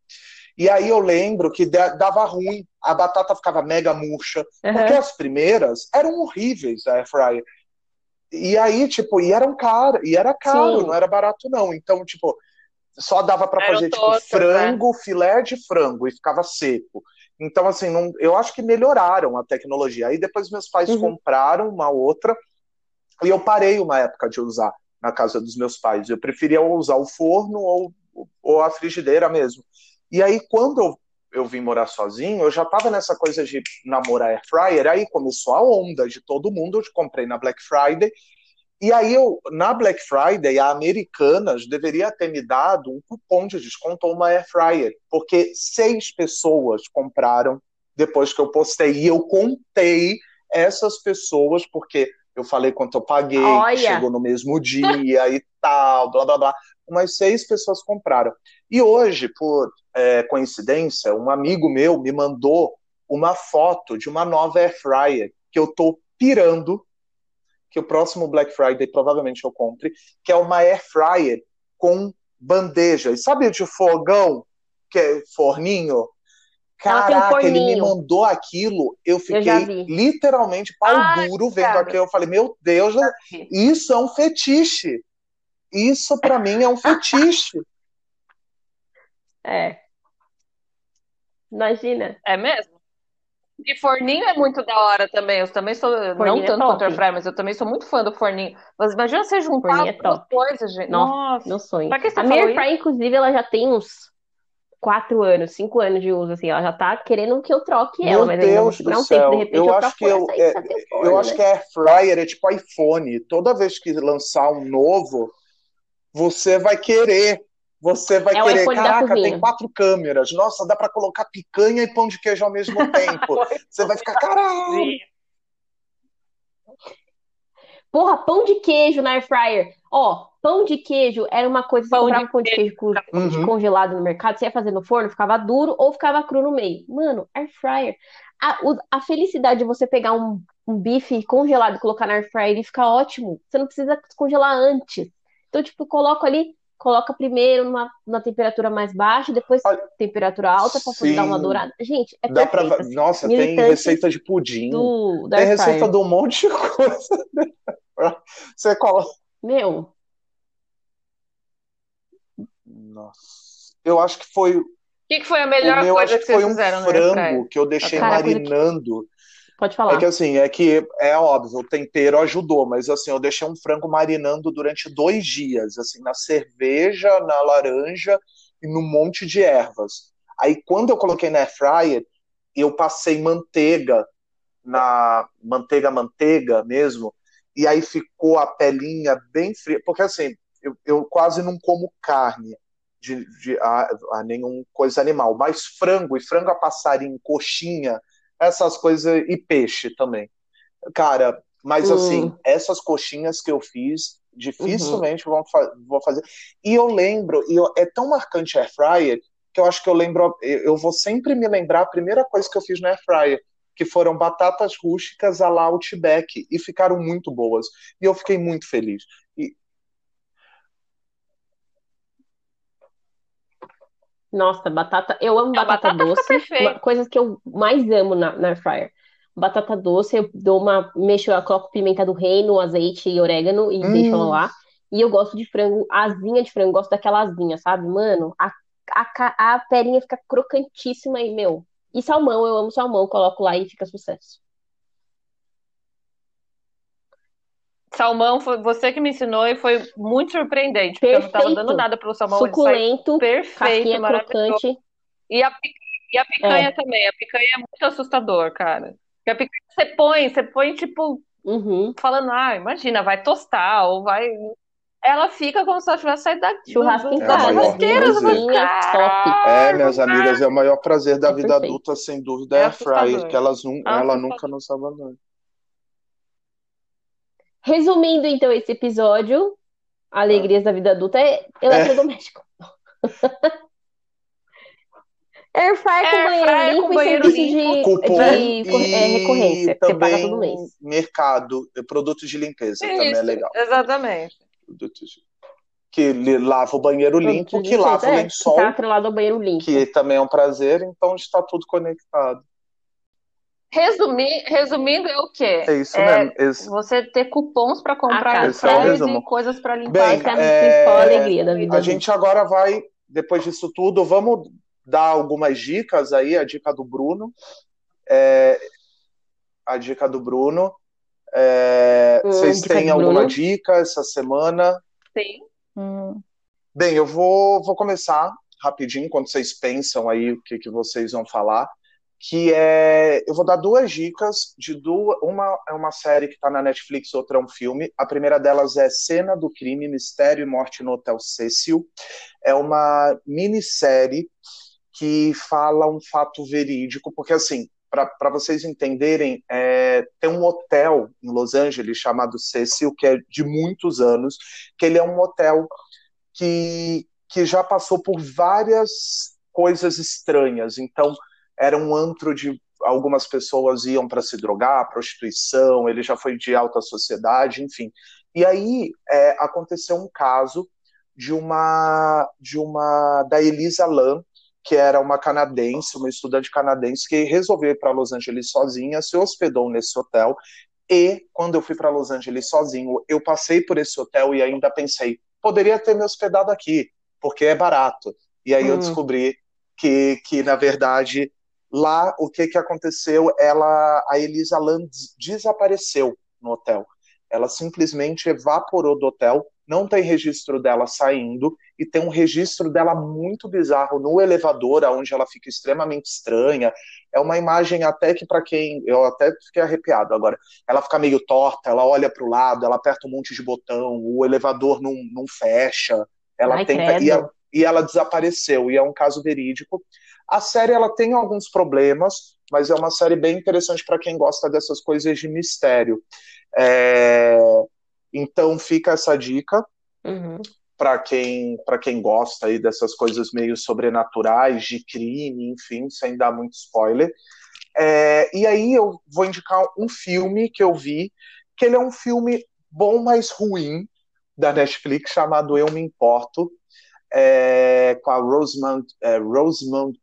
E aí eu lembro que dava ruim, a batata ficava mega murcha, uhum. porque as primeiras eram horríveis a air fryer. E aí, tipo, e eram caro, e era caro, Sim. não era barato não. Então, tipo, só dava para fazer tipo né? frango, né? filé de frango e ficava seco. Então, assim, não, eu acho que melhoraram a tecnologia. Aí depois meus pais uhum. compraram uma outra e eu parei uma época de usar na casa dos meus pais. Eu preferia usar o forno ou, ou a frigideira mesmo. E aí, quando eu, eu vim morar sozinho, eu já estava nessa coisa de namorar air fryer, aí começou a onda de todo mundo, eu comprei na Black Friday, e aí eu, na Black Friday, a Americanas deveria ter me dado um cupom de desconto ou uma air fryer, porque seis pessoas compraram depois que eu postei, e eu contei essas pessoas, porque eu falei quanto eu paguei, chegou no mesmo dia e tal, blá blá blá. Umas seis pessoas compraram. E hoje, por é, coincidência, um amigo meu me mandou uma foto de uma nova air fryer que eu tô pirando, que o próximo Black Friday provavelmente eu compre, que é uma air fryer com bandeja. E sabe de fogão, que é forninho? Caraca, um ele me mandou aquilo, eu fiquei eu literalmente pau Ai, duro vendo cara. aquilo. Eu falei, meu Deus, isso é um fetiche. Isso para mim é um fetiche. É. Imagina. É mesmo? E forninho é muito da hora também. Eu também sou, forninho não é tanto air fryer, mas eu também sou muito fã do forninho. Mas imagina você juntar é duas coisas, gente. Nossa, meu sonho. Pra que você a minha fryer, inclusive, ela já tem uns quatro anos, cinco anos de uso, assim, ela já tá querendo que eu troque Meu ela, mas Deus ainda não, não tempo, de repente eu, eu acho que eu, é, forno, eu acho né? que a air fryer é tipo iPhone. Toda vez que lançar um novo, você vai querer você vai é querer, caraca, tem quatro câmeras. Nossa, dá para colocar picanha e pão de queijo ao mesmo tempo. Você vai ficar, caralho. Porra, pão de queijo na air fryer. Ó, pão de queijo era uma coisa, você comprava pão de queijo uhum. congelado no mercado, você ia fazer no forno, ficava duro ou ficava cru no meio. Mano, air fryer. A, a felicidade de você pegar um, um bife congelado e colocar na air fryer e ficar ótimo. Você não precisa congelar antes. Então, tipo, coloco ali, coloca primeiro numa, numa temperatura mais baixa, depois Olha, temperatura alta para poder dar uma dourada. Gente, é Dá perfeito, pra... Assim, Nossa, tem receita de pudim, do, tem receita de um monte de coisa. Você coloca... Meu... Nossa. Eu acho que foi... O que, que foi a melhor coisa que, que vocês fizeram um frango que eu deixei marinando Pode falar. É que assim, é que é óbvio, o tempero ajudou, mas assim, eu deixei um frango marinando durante dois dias, assim, na cerveja, na laranja e num monte de ervas. Aí quando eu coloquei na air fryer, eu passei manteiga na manteiga manteiga mesmo, e aí ficou a pelinha bem fria, porque assim, eu, eu quase não como carne de, de a, a nenhum coisa animal, mas frango e frango a passarinho, coxinha, essas coisas e peixe também. Cara, mas hum. assim, essas coxinhas que eu fiz, dificilmente uhum. vão, fa vou fazer. E eu lembro, e eu, é tão marcante air fryer, que eu acho que eu lembro, eu vou sempre me lembrar a primeira coisa que eu fiz na Air Fryer, que foram batatas rústicas à la Outback, e ficaram muito boas. E eu fiquei muito feliz. E... Nossa, batata, eu amo batata, batata doce, coisas que eu mais amo na, na Air Fryer batata doce, eu dou uma, mexo, eu coloco pimenta do reino, azeite e orégano e hum. deixo ela lá. E eu gosto de frango, asinha de frango, gosto daquela asinha, sabe? Mano, a, a, a pelinha fica crocantíssima e, meu. E salmão, eu amo salmão, coloco lá e fica sucesso. Salmão, foi você que me ensinou e foi muito surpreendente, porque Perfeito. eu não tava dando nada pro salmão. Suculento, perfeito, crocante. E a, e a picanha é. também. A picanha é muito assustador, cara. Porque a picanha você põe, você põe tipo, uhum. falando, ah, imagina, vai tostar ou vai ela fica como se ela tivesse saído da churrasco em casa. É, minhas amigas, é o maior prazer da é vida perfeito. adulta, sem dúvida, é, é a fryer, que elas ah, ela nunca nos abandona. Resumindo, então, esse episódio, Alegrias da Vida Adulta é eletrodoméstico. É. Airfryer com banheiro limpo com e serviço de, Cupom de, de é, recorrência, que você paga todo mês. mercado, produtos de limpeza, Isso, também é legal. Exatamente que lava o banheiro limpo, que lava o é, lençol. Está atrelado ao banheiro limpo. Que também é um prazer, então está tudo conectado. Resumir, resumindo, é o quê? É isso é mesmo. Esse... Você ter cupons para comprar fraldas é e coisas para limpar. Bem, é... a alegria da vida. A gente agora vai, depois disso tudo, vamos dar algumas dicas aí. A dica do Bruno. É... A dica do Bruno. É, hum, vocês têm alguma dica essa semana? Sim. Hum. Bem, eu vou, vou começar rapidinho, quando vocês pensam aí o que, que vocês vão falar, que é, eu vou dar duas dicas de duas, uma é uma série que está na Netflix, outra é um filme. A primeira delas é Cena do Crime, Mistério e Morte no Hotel Cecil. É uma minissérie que fala um fato verídico, porque assim, para vocês entenderem, é, tem um hotel em Los Angeles chamado Cecil, que é de muitos anos, que ele é um hotel que, que já passou por várias coisas estranhas. Então, era um antro de algumas pessoas iam para se drogar, prostituição, ele já foi de alta sociedade, enfim. E aí é, aconteceu um caso de uma de uma da Elisa Lam, que era uma canadense, uma estudante canadense que resolveu ir para Los Angeles sozinha, se hospedou nesse hotel. E quando eu fui para Los Angeles sozinho, eu passei por esse hotel e ainda pensei, poderia ter me hospedado aqui, porque é barato. E aí hum. eu descobri que, que na verdade, lá o que, que aconteceu? Ela, a Elisa Land desapareceu no hotel. Ela simplesmente evaporou do hotel, não tem registro dela saindo, e tem um registro dela muito bizarro no elevador, onde ela fica extremamente estranha. É uma imagem até que para quem eu até fiquei arrepiado agora. Ela fica meio torta, ela olha para o lado, ela aperta um monte de botão, o elevador não, não fecha. Ela Ai, tenta e, a, e ela desapareceu e é um caso verídico. A série ela tem alguns problemas, mas é uma série bem interessante para quem gosta dessas coisas de mistério. É... Então fica essa dica. Uhum para quem para quem gosta aí dessas coisas meio sobrenaturais de crime, enfim, sem dar muito spoiler. É, e aí eu vou indicar um filme que eu vi, que ele é um filme bom, mas ruim da Netflix chamado Eu Me Importo, é, com a Rosamund, é,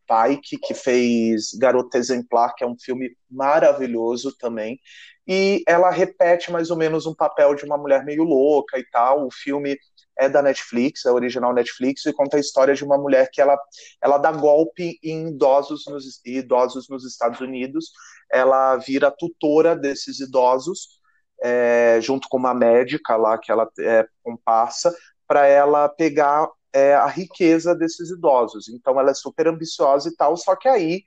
Pike, que fez Garota Exemplar, que é um filme maravilhoso também. E ela repete mais ou menos um papel de uma mulher meio louca e tal. O filme é da Netflix, é original Netflix, e conta a história de uma mulher que ela, ela dá golpe em idosos nos, idosos nos Estados Unidos. Ela vira tutora desses idosos, é, junto com uma médica lá que ela é comparsa, para ela pegar é, a riqueza desses idosos. Então ela é super ambiciosa e tal, só que aí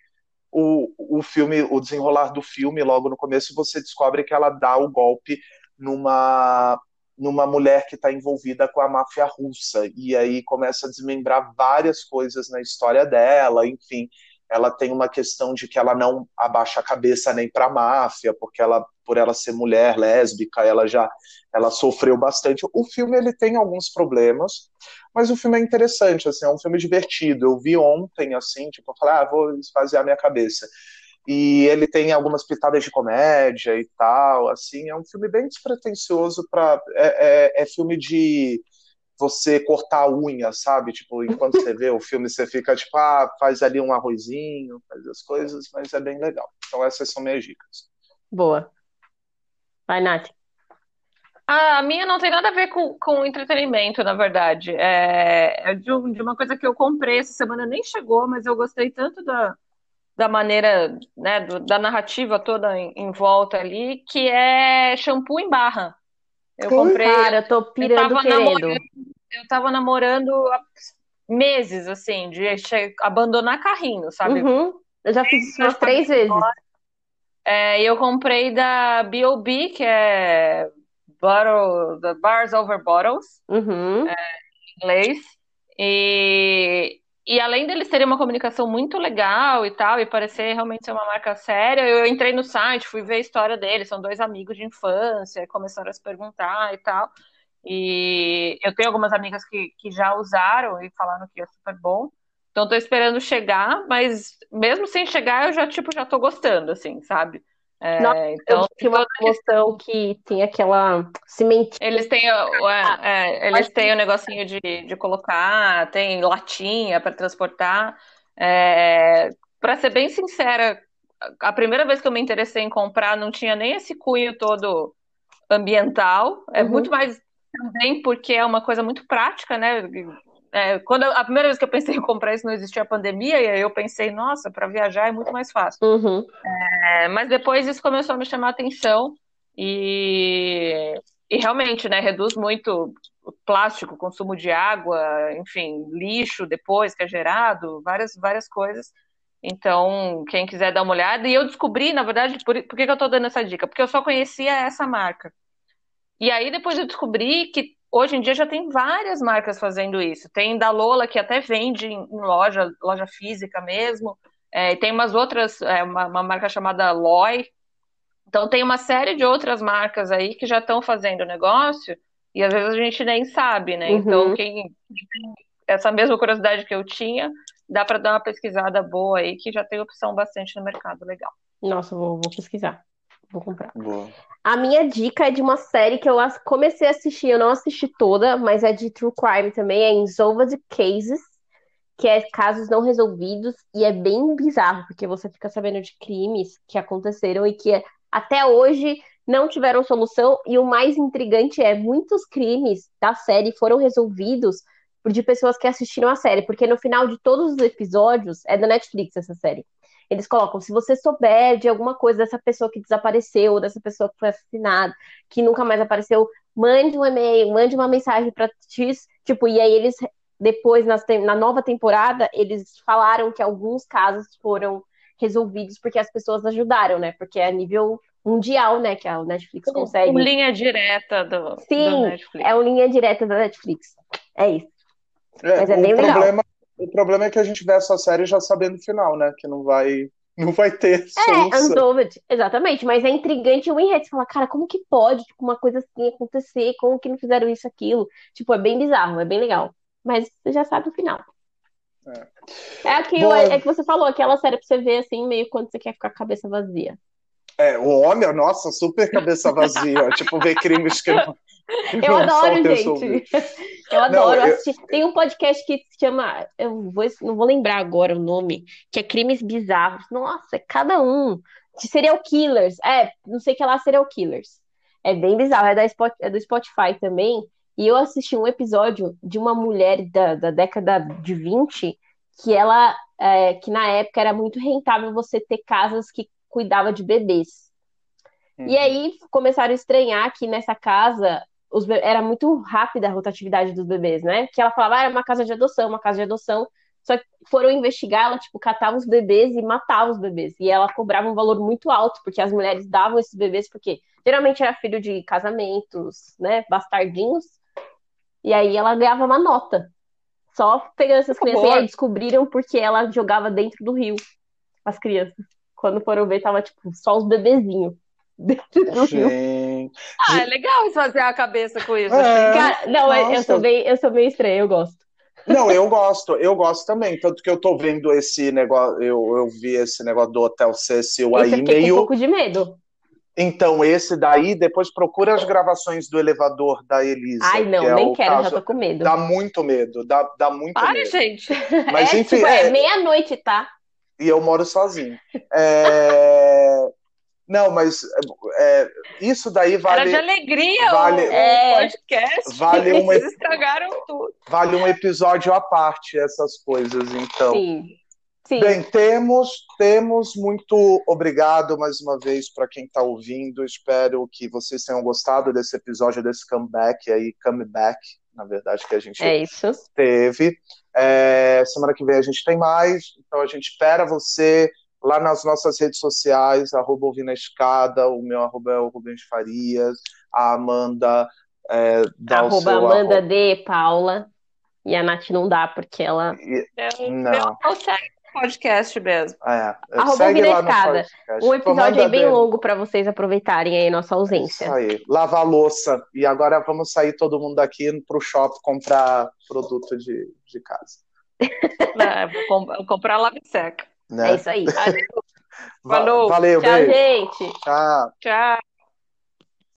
o, o filme, o desenrolar do filme, logo no começo, você descobre que ela dá o golpe numa numa mulher que está envolvida com a máfia russa e aí começa a desmembrar várias coisas na história dela, enfim. Ela tem uma questão de que ela não abaixa a cabeça nem para a máfia, porque ela, por ela ser mulher lésbica, ela já ela sofreu bastante. O filme ele tem alguns problemas, mas o filme é interessante, assim, é um filme divertido. Eu vi ontem, assim, tipo, eu falei, ah, vou esvaziar minha cabeça. E ele tem algumas pitadas de comédia e tal, assim, é um filme bem despretensioso para é, é, é filme de você cortar a unha, sabe? Tipo, enquanto você vê o filme, você fica tipo, ah, faz ali um arrozinho, faz as coisas, mas é bem legal. Então essas são minhas dicas. Boa. Vai, Nath. A minha não tem nada a ver com, com entretenimento, na verdade. É, é de, de, uma coisa que eu comprei essa semana, nem chegou, mas eu gostei tanto da, da maneira, né, do, da narrativa toda em, em, volta ali, que é shampoo em barra. Eu comprei. Cara, eu tô pirando eu querendo. Namorando, eu tava namorando há meses, assim, de abandonar carrinho, sabe? Uhum. Eu já fiz isso umas três vezes. É, eu comprei da B.O.B., que é Bottle, the Bars Over Bottles, uhum. é, em inglês. E, e além deles terem uma comunicação muito legal e tal, e parecer realmente ser uma marca séria, eu entrei no site, fui ver a história deles, são dois amigos de infância, começaram a se perguntar e tal. E eu tenho algumas amigas que, que já usaram e falaram que é super bom. Então tô esperando chegar, mas mesmo sem chegar, eu já, tipo, já tô gostando, assim, sabe? É, Nossa, então, eu tinha uma promoção que tem aquela cimentinha. Eles têm, é, é, eles têm o negocinho de, de colocar, tem latinha para transportar. É, para ser bem sincera, a primeira vez que eu me interessei em comprar não tinha nem esse cunho todo ambiental. É uhum. muito mais também porque é uma coisa muito prática, né? É, quando a primeira vez que eu pensei em comprar isso não existia a pandemia, e aí eu pensei, nossa, para viajar é muito mais fácil. Uhum. É, mas depois isso começou a me chamar a atenção e, e realmente, né, reduz muito o plástico, o consumo de água, enfim, lixo depois que é gerado, várias, várias coisas. Então, quem quiser dar uma olhada. E eu descobri, na verdade, por, por que, que eu estou dando essa dica? Porque eu só conhecia essa marca. E aí depois eu descobri que Hoje em dia já tem várias marcas fazendo isso. Tem da Lola, que até vende em loja, loja física mesmo. É, tem umas outras, é, uma, uma, marca chamada Loy. Então tem uma série de outras marcas aí que já estão fazendo negócio e às vezes a gente nem sabe, né? Uhum. Então quem tem essa mesma curiosidade que eu tinha, dá para dar uma pesquisada boa aí que já tem opção bastante no mercado legal. Nossa, vou, vou pesquisar. Vou comprar. Boa. A minha dica é de uma série que eu comecei a assistir, eu não assisti toda, mas é de True Crime também, é Insolved Cases, que é casos não resolvidos, e é bem bizarro, porque você fica sabendo de crimes que aconteceram e que até hoje não tiveram solução, e o mais intrigante é, muitos crimes da série foram resolvidos de pessoas que assistiram a série, porque no final de todos os episódios, é da Netflix essa série, eles colocam: se você souber de alguma coisa dessa pessoa que desapareceu, dessa pessoa que foi assassinada, que nunca mais apareceu, mande um e-mail, mande uma mensagem para X, tipo, e aí eles depois na, na nova temporada eles falaram que alguns casos foram resolvidos porque as pessoas ajudaram, né? Porque é a nível mundial, né, que a Netflix consegue. Uma linha direta do, Sim, do Netflix. é uma linha direta da Netflix. É isso. É, Mas é bem legal. Problema, o problema é que a gente vê essa série já sabendo o final, né? Que não vai, não vai ter É, Unsolved, exatamente. Mas é intrigante o. Você fala, cara, como que pode tipo, uma coisa assim acontecer? Como que não fizeram isso, aquilo? Tipo, é bem bizarro, é bem legal. Mas você já sabe o final. É, é aquilo, Bom, é que você falou, aquela série pra você ver assim, meio quando você quer ficar com a cabeça vazia. É, o homem, nossa, super cabeça vazia. tipo, ver crimes que não. Eu adoro, gente. Eu adoro não, assistir. Eu... Tem um podcast que se chama. Eu vou, não vou lembrar agora o nome, que é Crimes Bizarros. Nossa, é cada um. De serial killers. É, não sei o que lá, serial killers. É bem bizarro. É, da Spot, é do Spotify também. E eu assisti um episódio de uma mulher da, da década de 20 que ela. É, que na época era muito rentável você ter casas que cuidava de bebês. Uhum. E aí começaram a estranhar que nessa casa os, era muito rápida a rotatividade dos bebês, né? Que ela falava, ah, era uma casa de adoção, uma casa de adoção. Só que foram investigar, ela, tipo, catava os bebês e matava os bebês. E ela cobrava um valor muito alto, porque as mulheres davam esses bebês, porque geralmente era filho de casamentos, né? Bastardinhos. E aí ela ganhava uma nota. Só pegando essas crianças. E aí descobriram porque ela jogava dentro do rio. As crianças. Quando foram ver, tava, tipo, só os bebezinhos. Dentro do Gente. rio. Ah, é legal fazer a cabeça com isso. É, Cara, não, eu sou, bem, eu sou meio estranha, eu gosto. Não, eu gosto, eu gosto também. Tanto que eu tô vendo esse negócio, eu, eu vi esse negócio do Hotel Cecil aí meio. um pouco de medo. Então, esse daí, depois procura as gravações do elevador da Elisa. Ai, não, é nem quero, caso... já tô com medo. Dá muito medo, dá, dá muito Ai, medo. gente. Mas é, enfim. Tipo, é, é meia-noite, tá? E eu moro sozinho. É... Não, mas é, isso daí vale. Era de alegria vale, o, é, podcast. Vale um, Eles estragaram tudo. Vale um episódio à parte, essas coisas, então. Sim. Sim. Bem, temos, temos. Muito obrigado mais uma vez para quem está ouvindo. Espero que vocês tenham gostado desse episódio, desse comeback aí, comeback, na verdade, que a gente é teve. É, semana que vem a gente tem mais, então a gente espera você lá nas nossas redes sociais, arroba ouvindo a escada, o meu arroba é o Rubens Farias, a Amanda é, dá arroba o seu Amanda arroba... D. Paula. E a Nath não dá, porque ela. Não. não consegue podcast mesmo. É, Arroba Ouvindo a Escada. Um episódio aí bem longo para vocês aproveitarem aí nossa ausência. Isso aí. Lavar a louça. E agora vamos sair todo mundo daqui pro shopping comprar produto de, de casa. É, vou comprar lave seca. Né? É isso aí. Falou. Valeu, Tchau, beijo. gente. Tchau. Tchau.